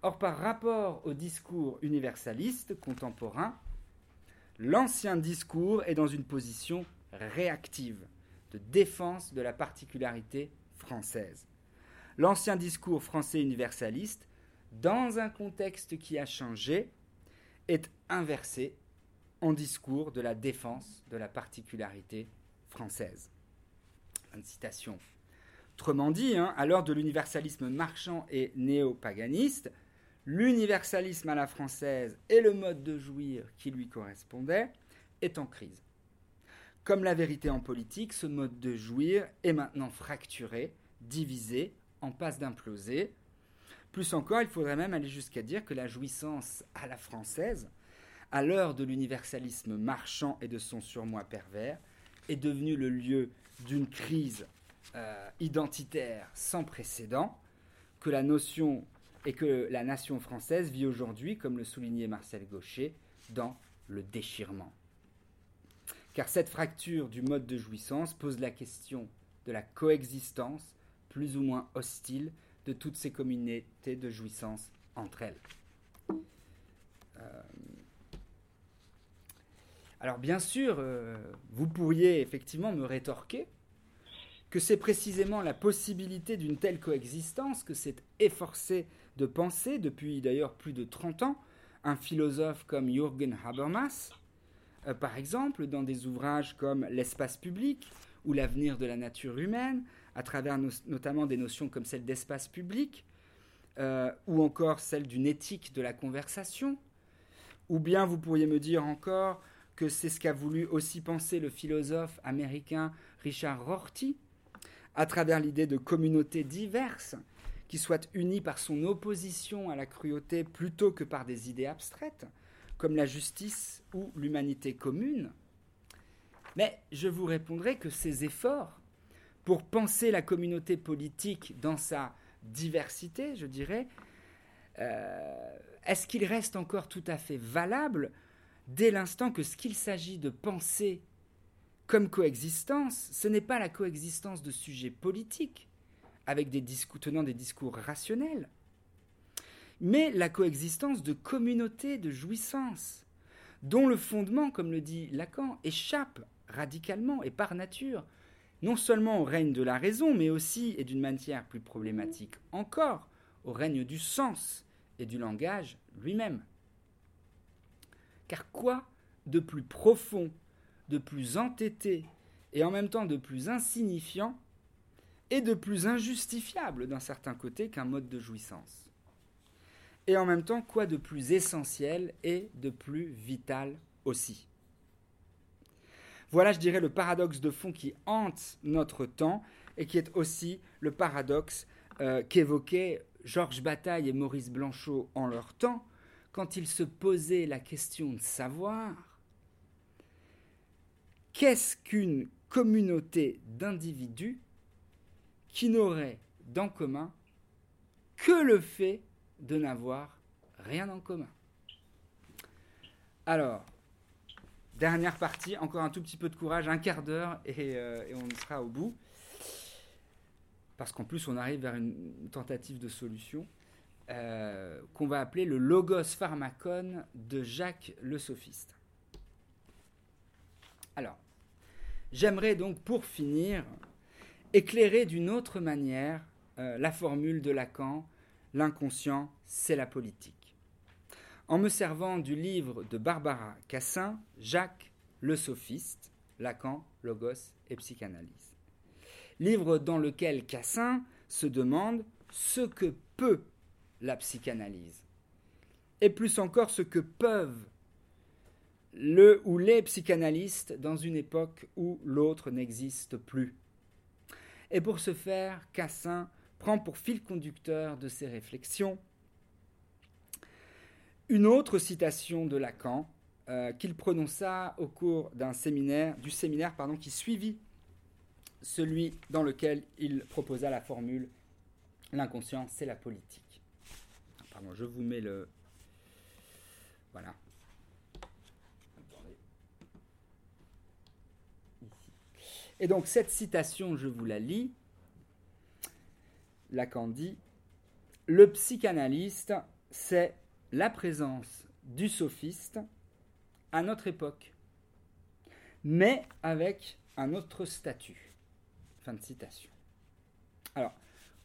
B: Or, par rapport au discours universaliste contemporain, l'ancien discours est dans une position réactive de défense de la particularité française. L'ancien discours français universaliste, dans un contexte qui a changé, est inversé en discours de la défense de la particularité française citation. Autrement dit, hein, à l'heure de l'universalisme marchand et néo-paganiste, l'universalisme à la française et le mode de jouir qui lui correspondait est en crise. Comme la vérité en politique, ce mode de jouir est maintenant fracturé, divisé, en passe d'imploser. Plus encore, il faudrait même aller jusqu'à dire que la jouissance à la française, à l'heure de l'universalisme marchand et de son surmoi pervers, est devenue le lieu d'une crise euh, identitaire sans précédent, que la notion et que la nation française vit aujourd'hui, comme le soulignait Marcel Gaucher, dans le déchirement. Car cette fracture du mode de jouissance pose la question de la coexistence, plus ou moins hostile, de toutes ces communautés de jouissance entre elles. Euh, alors bien sûr, euh, vous pourriez effectivement me rétorquer que c'est précisément la possibilité d'une telle coexistence que s'est efforcé de penser depuis d'ailleurs plus de 30 ans un philosophe comme Jürgen Habermas, euh, par exemple dans des ouvrages comme L'espace public ou l'avenir de la nature humaine, à travers notamment des notions comme celle d'espace public, euh, ou encore celle d'une éthique de la conversation, ou bien vous pourriez me dire encore que c'est ce qu'a voulu aussi penser le philosophe américain Richard Rorty, à travers l'idée de communautés diverses qui soient unies par son opposition à la cruauté plutôt que par des idées abstraites, comme la justice ou l'humanité commune. Mais je vous répondrai que ces efforts pour penser la communauté politique dans sa diversité, je dirais, euh, est-ce qu'il reste encore tout à fait valable dès l'instant que ce qu'il s'agit de penser comme coexistence, ce n'est pas la coexistence de sujets politiques, avec des discours, tenant des discours rationnels, mais la coexistence de communautés de jouissance, dont le fondement, comme le dit Lacan, échappe radicalement et par nature, non seulement au règne de la raison, mais aussi, et d'une manière plus problématique encore, au règne du sens et du langage lui-même. Car quoi de plus profond de plus entêté et en même temps de plus insignifiant et de plus injustifiable d'un certain côté qu'un mode de jouissance? Et en même temps, quoi de plus essentiel et de plus vital aussi? Voilà, je dirais, le paradoxe de fond qui hante notre temps et qui est aussi le paradoxe euh, qu'évoquaient Georges Bataille et Maurice Blanchot en leur temps, quand ils se posaient la question de savoir Qu'est-ce qu'une communauté d'individus qui n'aurait d'en commun que le fait de n'avoir rien en commun? Alors, dernière partie, encore un tout petit peu de courage, un quart d'heure et, euh, on sera au bout. Parce qu'en plus, on arrive vers une tentative de solution euh, qu'on va appeler le logos pharmacon de Jacques le Sophiste. Alors, j'aimerais donc pour finir éclairer d'une autre manière euh, la formule de Lacan, l'inconscient, c'est la politique. En me servant du livre de Barbara Cassin, Jacques le sophiste, Lacan, Logos et Psychanalyse. Livre dans lequel Cassin se demande ce que peut la psychanalyse, et plus encore ce que peuvent le ou les psychanalystes dans une époque où l'autre n'existe plus. Et pour ce faire, Cassin prend pour fil conducteur de ses réflexions une autre citation de Lacan euh, qu'il prononça au cours d'un séminaire, du séminaire pardon, qui suivit celui dans lequel il proposa la formule L'inconscient, c'est la politique. Pardon, je vous mets le. Voilà. Et donc cette citation, je vous la lis. Lacan dit Le psychanalyste, c'est la présence du sophiste à notre époque, mais avec un autre statut. Fin de citation. Alors,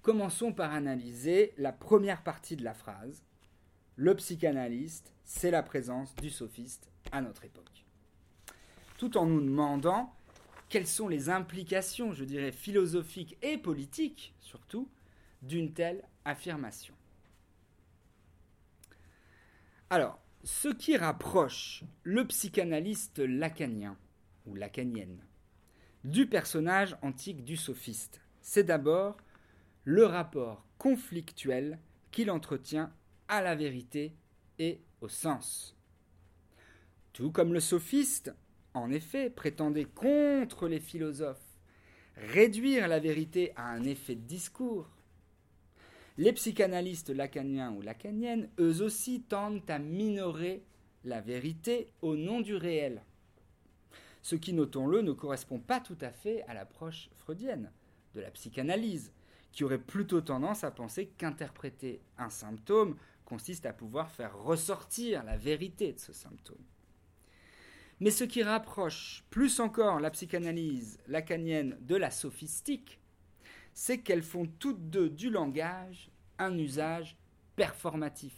B: commençons par analyser la première partie de la phrase. Le psychanalyste, c'est la présence du sophiste à notre époque. Tout en nous demandant quelles sont les implications, je dirais, philosophiques et politiques, surtout, d'une telle affirmation. Alors, ce qui rapproche le psychanalyste lacanien, ou lacanienne, du personnage antique du sophiste, c'est d'abord le rapport conflictuel qu'il entretient à la vérité et au sens. Tout comme le sophiste, en effet, prétendait contre les philosophes réduire la vérité à un effet de discours, les psychanalystes lacaniens ou lacaniennes, eux aussi, tendent à minorer la vérité au nom du réel. Ce qui, notons-le, ne correspond pas tout à fait à l'approche freudienne de la psychanalyse, qui aurait plutôt tendance à penser qu'interpréter un symptôme consiste à pouvoir faire ressortir la vérité de ce symptôme. Mais ce qui rapproche plus encore la psychanalyse lacanienne de la sophistique, c'est qu'elles font toutes deux du langage un usage performatif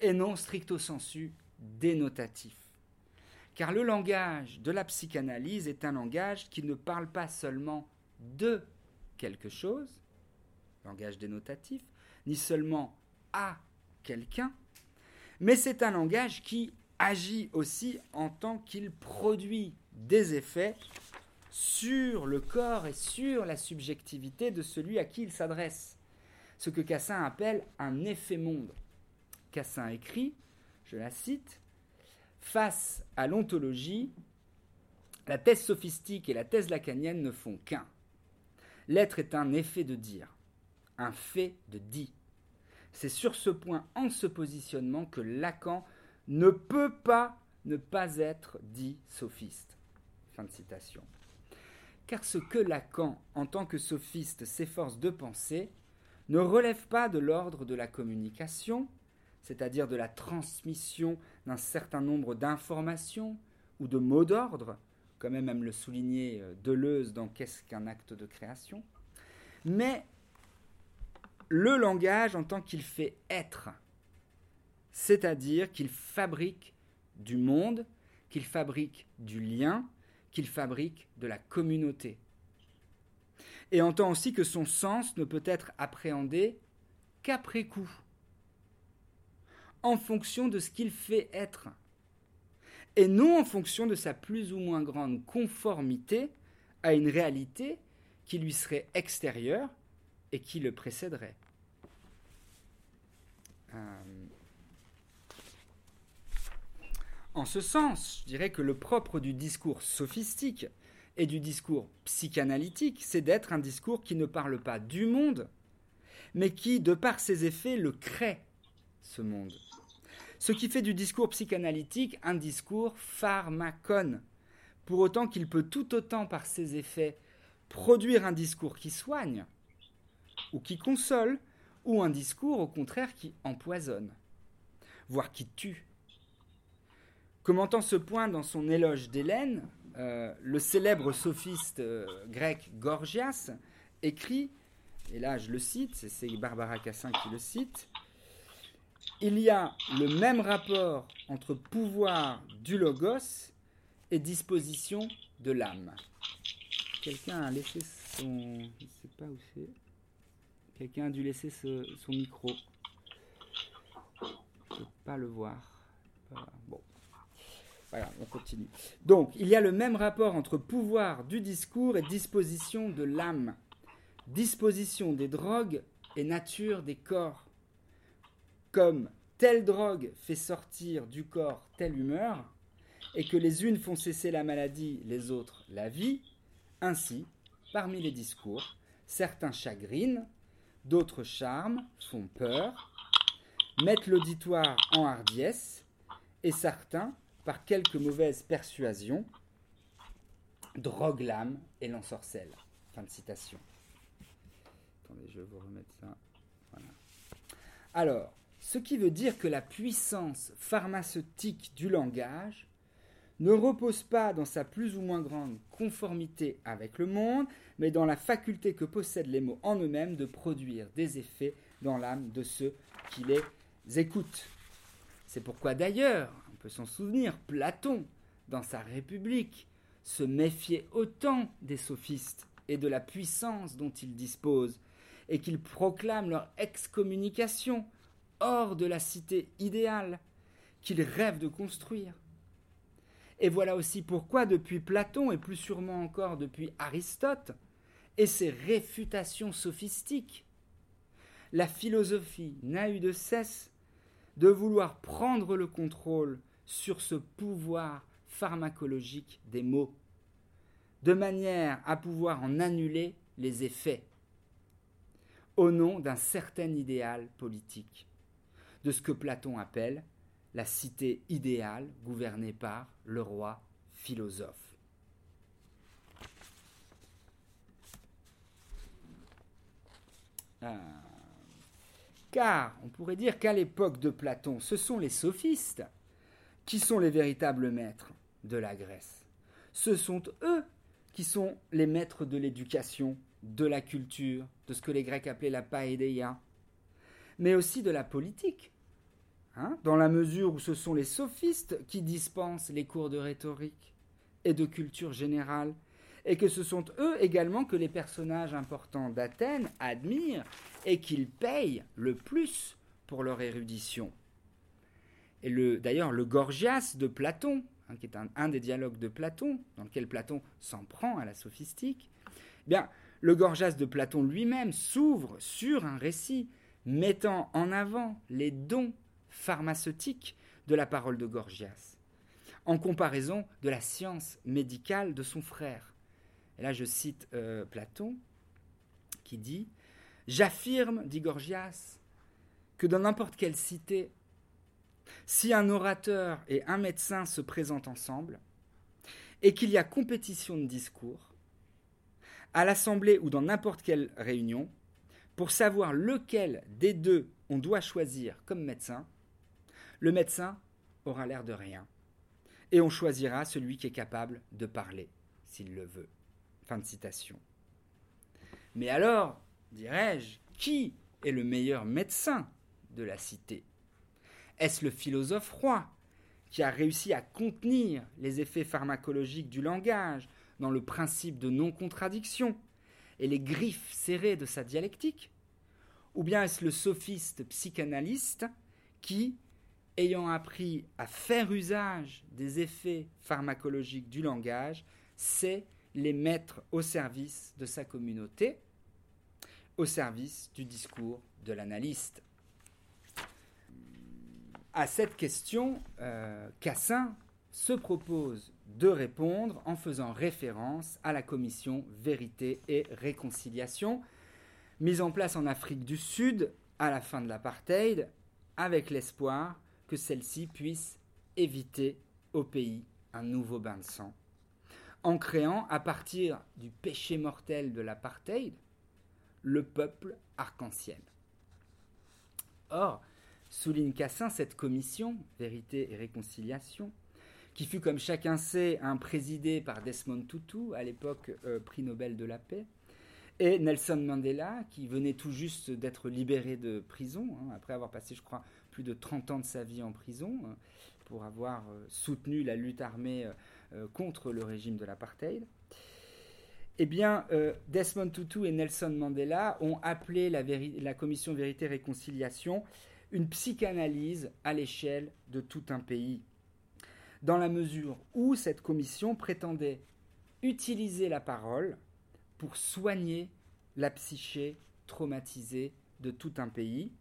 B: et non stricto sensu dénotatif. Car le langage de la psychanalyse est un langage qui ne parle pas seulement de quelque chose, langage dénotatif, ni seulement à quelqu'un, mais c'est un langage qui agit aussi en tant qu'il produit des effets sur le corps et sur la subjectivité de celui à qui il s'adresse. Ce que Cassin appelle un effet monde. Cassin écrit, je la cite, Face à l'ontologie, la thèse sophistique et la thèse lacanienne ne font qu'un. L'être est un effet de dire, un fait de dit. C'est sur ce point, en ce positionnement, que Lacan ne peut pas ne pas être dit sophiste. Fin de citation. Car ce que Lacan, en tant que sophiste, s'efforce de penser, ne relève pas de l'ordre de la communication, c'est-à-dire de la transmission d'un certain nombre d'informations ou de mots d'ordre, comme même le soulignait euh, Deleuze dans Qu'est-ce qu'un acte de création, mais le langage en tant qu'il fait être, c'est-à-dire qu'il fabrique du monde, qu'il fabrique du lien, qu'il fabrique de la communauté. Et entend aussi que son sens ne peut être appréhendé qu'après coup, en fonction de ce qu'il fait être, et non en fonction de sa plus ou moins grande conformité à une réalité qui lui serait extérieure et qui le précéderait. Euh, En ce sens, je dirais que le propre du discours sophistique et du discours psychanalytique, c'est d'être un discours qui ne parle pas du monde, mais qui, de par ses effets, le crée, ce monde. Ce qui fait du discours psychanalytique un discours pharmacone, pour autant qu'il peut tout autant par ses effets produire un discours qui soigne, ou qui console, ou un discours au contraire qui empoisonne, voire qui tue. Commentant ce point dans son éloge d'Hélène, euh, le célèbre sophiste euh, grec Gorgias écrit, et là je le cite, c'est Barbara Cassin qui le cite, il y a le même rapport entre pouvoir du logos et disposition de l'âme. Quelqu'un a laissé son... Je sais pas où c'est. Quelqu'un a dû laisser son micro. Je ne peux pas le voir. Bon. On continue. Donc, il y a le même rapport entre pouvoir du discours et disposition de l'âme, disposition des drogues et nature des corps. Comme telle drogue fait sortir du corps telle humeur, et que les unes font cesser la maladie, les autres la vie, ainsi, parmi les discours, certains chagrinent, d'autres charment, font peur, mettent l'auditoire en hardiesse, et certains par quelques mauvaises persuasions, drogue l'âme et l'ensorcelle. Fin de citation. Attendez, je vais vous remettre ça. Voilà. Alors, ce qui veut dire que la puissance pharmaceutique du langage ne repose pas dans sa plus ou moins grande conformité avec le monde, mais dans la faculté que possèdent les mots en eux-mêmes de produire des effets dans l'âme de ceux qui les écoutent. C'est pourquoi d'ailleurs, s'en souvenir, Platon, dans sa République, se méfiait autant des sophistes et de la puissance dont ils disposent, et qu'ils proclament leur excommunication hors de la cité idéale qu'ils rêvent de construire. Et voilà aussi pourquoi, depuis Platon, et plus sûrement encore depuis Aristote, et ses réfutations sophistiques, la philosophie n'a eu de cesse de vouloir prendre le contrôle sur ce pouvoir pharmacologique des mots, de manière à pouvoir en annuler les effets, au nom d'un certain idéal politique, de ce que Platon appelle la cité idéale gouvernée par le roi philosophe. Ah. Car on pourrait dire qu'à l'époque de Platon, ce sont les sophistes qui sont les véritables maîtres de la Grèce. Ce sont eux qui sont les maîtres de l'éducation, de la culture, de ce que les Grecs appelaient la paédéia, mais aussi de la politique, Hein, dans la mesure où ce sont les sophistes qui dispensent les cours de rhétorique et de culture générale, et que ce sont eux également que les personnages importants d'Athènes admirent et qu'ils payent le plus pour leur érudition. Et d'ailleurs, le Gorgias de Platon, hein, qui est un, des dialogues de Platon, dans lequel Platon s'en prend à la sophistique, eh bien, le Gorgias de Platon lui-même s'ouvre sur un récit mettant en avant les dons pharmaceutique de la parole de Gorgias, en comparaison de la science médicale de son frère. Et là, je cite euh, Platon, qui dit J'affirme, dit Gorgias, que dans n'importe quelle cité, si un orateur et un médecin se présentent ensemble, et qu'il y a compétition de discours, à l'assemblée ou dans n'importe quelle réunion, pour savoir lequel des deux on doit choisir comme médecin, le médecin aura l'air de rien. Et on choisira celui qui est capable de parler, s'il le veut. Fin de citation. Mais alors, dirais-je, qui est le meilleur médecin de la cité? Est-ce le philosophe roi, qui a réussi à contenir les effets pharmacologiques du langage dans le principe de non-contradiction et les griffes serrées de sa dialectique Ou bien est-ce le sophiste psychanalyste qui, ayant appris à faire usage des effets pharmacologiques du langage, sait les mettre au service de sa communauté, au service du discours de l'analyste. À cette question, euh, Cassin se propose de répondre en faisant référence à la commission Vérité et Réconciliation, mise en place en Afrique du Sud à la fin de l'apartheid, avec l'espoir que celle-ci puisse éviter au pays un nouveau bain de sang, en créant à partir du péché mortel de l'apartheid le peuple arc-en-ciel. Or, souligne Cassin, cette commission, Vérité et Réconciliation, qui fut, comme chacun sait, un par Desmond Tutu, à l'époque euh, prix Nobel de la paix, et Nelson Mandela, qui venait tout juste d'être libéré de prison, hein, après avoir passé, je crois, plus de 30 ans de sa vie en prison euh, pour avoir euh, soutenu la lutte armée euh, contre le régime de l'apartheid. Eh bien, Desmond Tutu et Nelson Mandela ont appelé la, la commission Vérité-Réconciliation une psychanalyse à l'échelle de tout un pays, dans la mesure où cette commission prétendait utiliser la parole pour soigner la psyché traumatisée de tout un pays,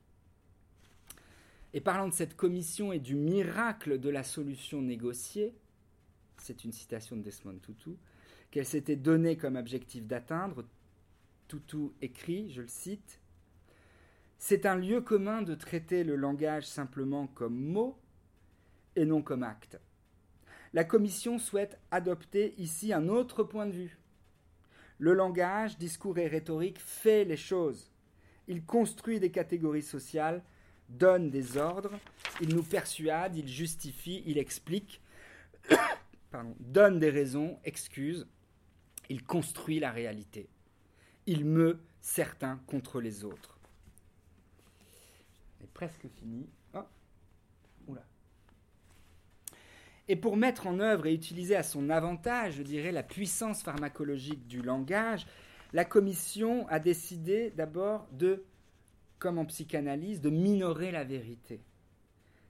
B: et parlant de cette commission et du miracle de la solution négociée, c'est une citation de Desmond Tutu, qu'elle s'était donnée comme objectif d'atteindre, Tutu écrit, je le cite, C'est un lieu commun de traiter le langage simplement comme mot et non comme acte. La Commission souhaite adopter ici un autre point de vue. Le langage, discours et rhétorique fait les choses. Il construit des catégories sociales donne des ordres, il nous persuade, il justifie, il explique, donne des raisons, excuse, il construit la réalité. Il meut certains contre les autres. Presque fini. Oh. Et pour mettre en œuvre et utiliser à son avantage, je dirais, la puissance pharmacologique du langage, la commission a décidé d'abord de, comme en psychanalyse, de minorer la vérité.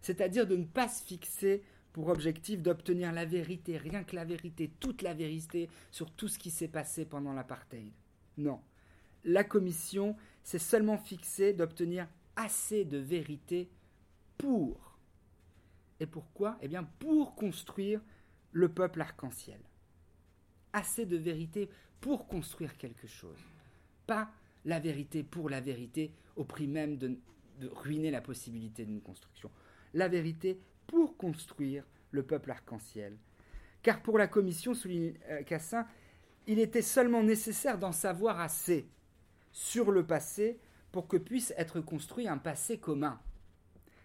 B: C'est-à-dire de ne pas se fixer pour objectif d'obtenir la vérité, rien que la vérité, toute la vérité sur tout ce qui s'est passé pendant l'apartheid. Non. La commission s'est seulement fixée d'obtenir assez de vérité pour. Et pourquoi? Eh bien pour construire le peuple arc-en-ciel. Assez de vérité pour construire quelque chose. Pas la vérité pour la vérité au prix même de, ruiner la possibilité d'une construction. La vérité pour construire le peuple arc-en-ciel. Car pour la commission, souligne euh, Cassin, il était seulement nécessaire d'en savoir assez sur le passé pour que puisse être construit un passé commun,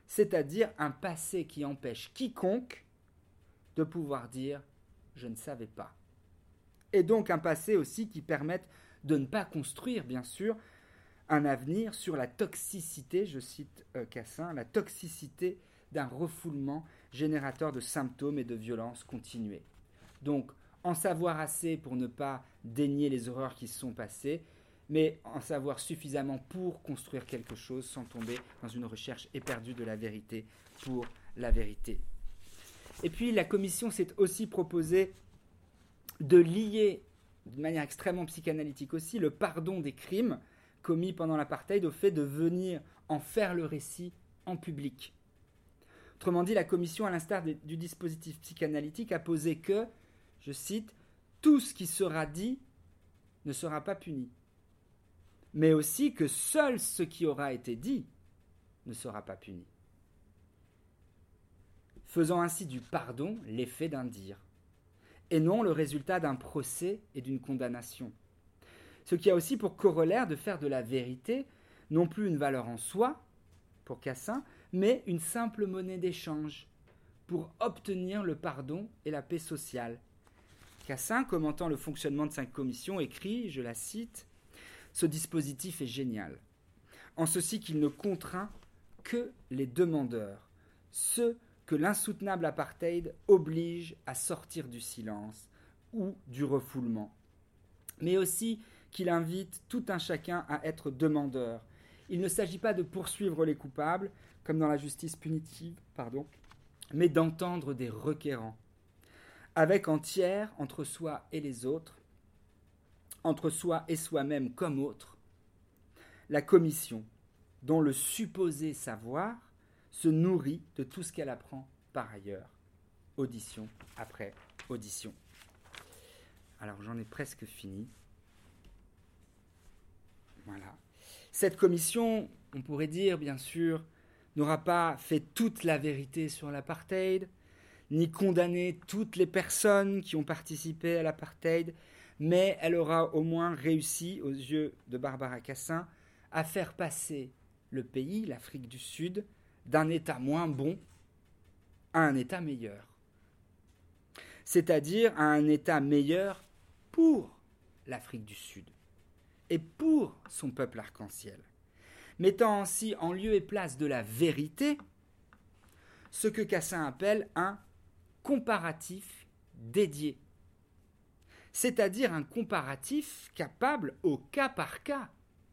B: c'est-à-dire un passé qui empêche quiconque de pouvoir dire je ne savais pas. Et donc un passé aussi qui permette de ne pas construire, bien sûr, un avenir sur la toxicité, je cite euh, Cassin, la toxicité d'un refoulement générateur de symptômes et de violences continuées. Donc, en savoir assez pour ne pas dénier les horreurs qui se sont passées, mais en savoir suffisamment pour construire quelque chose sans tomber dans une recherche éperdue de la vérité pour la vérité. Et puis la commission s'est aussi proposée de lier, de manière extrêmement psychanalytique aussi, le pardon des crimes commis pendant l'apartheid au fait de venir en faire le récit en public. Autrement dit, la commission, à l'instar du dispositif psychanalytique, a posé que, je cite, tout ce qui sera dit ne sera pas puni, mais aussi que seul ce qui aura été dit ne sera pas puni, faisant ainsi du pardon l'effet d'un dire, et non le résultat d'un procès et d'une condamnation. Ce qui a aussi pour corollaire de faire de la vérité non plus une valeur en soi, pour Cassin, mais une simple monnaie d'échange pour obtenir le pardon et la paix sociale. Cassin, commentant le fonctionnement de cinq commissions, écrit, je la cite, Ce dispositif est génial, en ceci qu'il ne contraint que les demandeurs, ceux que l'insoutenable apartheid oblige à sortir du silence ou du refoulement, mais aussi qu'il invite tout un chacun à être demandeur. Il ne s'agit pas de poursuivre les coupables, comme dans la justice punitive, pardon, mais d'entendre des requérants, avec en tiers entre soi et les autres, entre soi et soi-même comme autre, la commission, dont le supposé savoir se nourrit de tout ce qu'elle apprend par ailleurs, audition après audition. Alors j'en ai presque fini. Voilà. Cette commission, on pourrait dire bien sûr, n'aura pas fait toute la vérité sur l'apartheid, ni condamné toutes les personnes qui ont participé à l'apartheid, mais elle aura au moins réussi, aux yeux de Barbara Cassin, à faire passer le pays, l'Afrique du Sud, d'un état moins bon à un état meilleur. C'est-à-dire à un état meilleur pour l'Afrique du Sud et pour son peuple arc-en-ciel mettant ainsi en lieu et place de la vérité ce que Cassin appelle un comparatif dédié, c'est-à-dire un comparatif capable, au cas par cas,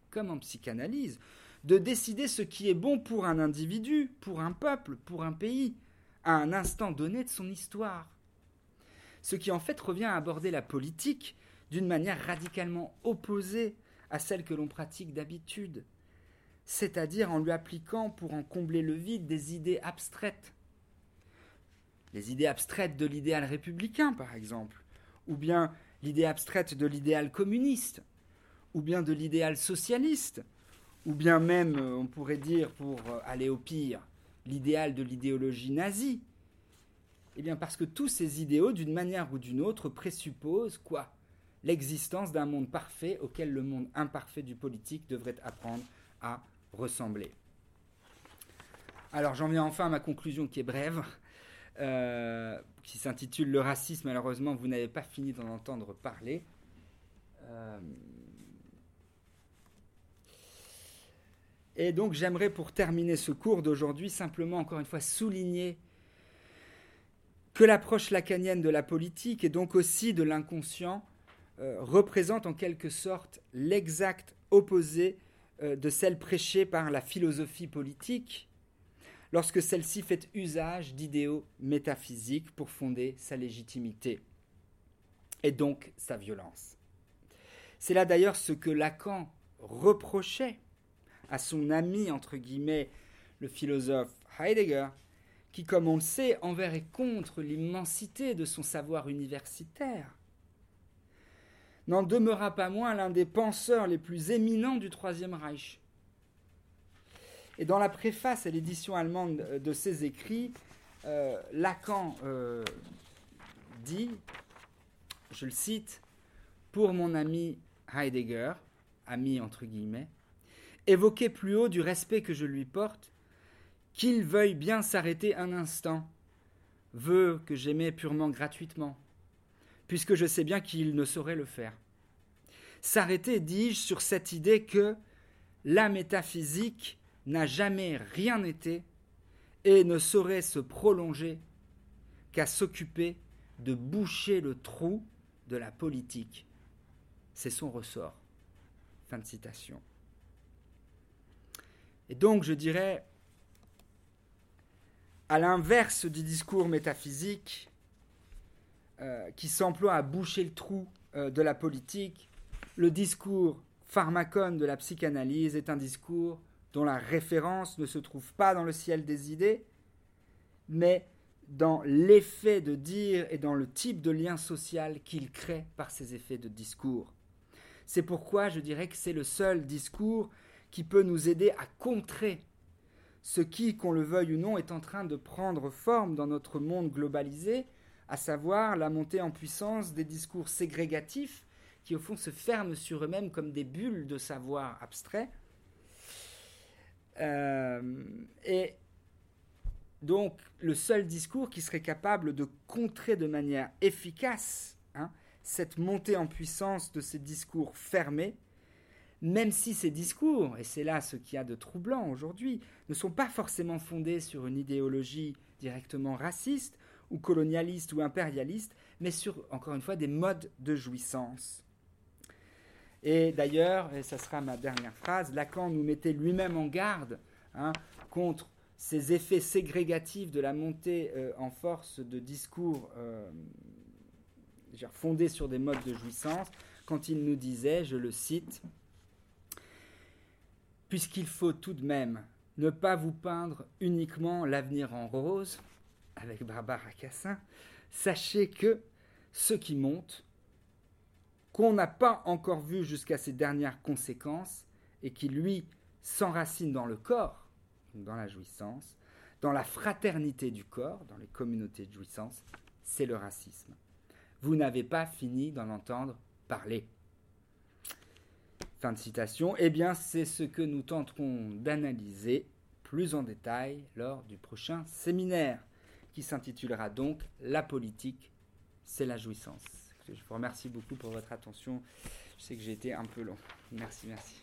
B: comme en psychanalyse, de décider ce qui est bon pour un individu, pour un peuple, pour un pays, à un instant donné de son histoire. Ce qui en fait revient à aborder la politique d'une manière radicalement opposée à celle que l'on pratique d'habitude c'est-à-dire en lui appliquant pour en combler le vide des idées abstraites. Les idées abstraites de l'idéal républicain, par exemple, ou bien l'idée abstraite de l'idéal communiste, ou bien de l'idéal socialiste, ou bien même, euh, on pourrait dire, pour euh, aller au pire, l'idéal de l'idéologie nazie. Eh bien, parce que tous ces idéaux, d'une manière ou d'une autre, présupposent quoi? L'existence d'un monde parfait auquel le monde imparfait du politique devrait apprendre à ressembler. Alors j'en viens enfin à ma conclusion qui est brève, euh, qui s'intitule Le racisme, malheureusement vous n'avez pas fini d'en entendre parler. Euh, et donc j'aimerais pour terminer ce cours d'aujourd'hui simplement encore une fois souligner que l'approche lacanienne de la politique et donc aussi de l'inconscient euh, représente en quelque sorte l'exact opposé de celle prêchée par la philosophie politique lorsque celle-ci fait usage d'idéaux métaphysiques pour fonder sa légitimité et donc sa violence. C'est là d'ailleurs ce que Lacan reprochait à son ami, entre guillemets, le philosophe Heidegger, qui, comme on le sait, envers et contre l'immensité de son savoir universitaire, n'en demeura pas moins l'un des penseurs les plus éminents du Troisième Reich. Et dans la préface à l'édition allemande de ses écrits, euh, Lacan euh, dit, je le cite, pour mon ami Heidegger, ami entre guillemets, évoqué plus haut du respect que je lui porte, qu'il veuille bien s'arrêter un instant, veut que j'aimais purement gratuitement, puisque je sais bien qu'il ne saurait le faire. S'arrêter, dis-je, sur cette idée que la métaphysique n'a jamais rien été et ne saurait se prolonger qu'à s'occuper de boucher le trou de la politique. C'est son ressort. Fin de citation. Et donc, je dirais, à l'inverse du discours métaphysique euh, qui s'emploie à boucher le trou euh, de la politique, le discours pharmacone de la psychanalyse est un discours dont la référence ne se trouve pas dans le ciel des idées, mais dans l'effet de dire et dans le type de lien social qu'il crée par ses effets de discours. C'est pourquoi je dirais que c'est le seul discours qui peut nous aider à contrer ce qui, qu'on le veuille ou non, est en train de prendre forme dans notre monde globalisé, à savoir la montée en puissance des discours ségrégatifs qui, au fond, se ferment sur eux-mêmes comme des bulles de savoir abstrait. Euh, et donc, le seul discours qui serait capable de contrer de manière efficace hein, cette montée en puissance de ces discours fermés, même si ces discours, et c'est là ce qu'il y a de troublant aujourd'hui, ne sont pas forcément fondés sur une idéologie directement raciste ou colonialiste ou impérialiste, mais sur, encore une fois, des modes de jouissance. Et d'ailleurs, et ça sera ma dernière phrase, Lacan nous mettait lui-même en garde hein, contre ces effets ségrégatifs de la montée euh, en force de discours euh, fondés sur des modes de jouissance, quand il nous disait, je le cite, puisqu'il faut tout de même ne pas vous peindre uniquement l'avenir en rose, avec Barbara Cassin, sachez que ce qui monte, qu'on n'a pas encore vu jusqu'à ses dernières conséquences, et qui, lui, s'enracine dans le corps, dans la jouissance, dans la fraternité du corps, dans les communautés de jouissance, c'est le racisme. Vous n'avez pas fini d'en entendre parler. Fin de citation. Eh bien, c'est ce que nous tenterons d'analyser plus en détail lors du prochain séminaire, qui s'intitulera donc La politique, c'est la jouissance. Je vous remercie beaucoup pour votre attention. Je sais que j'ai été un peu long. Merci, merci.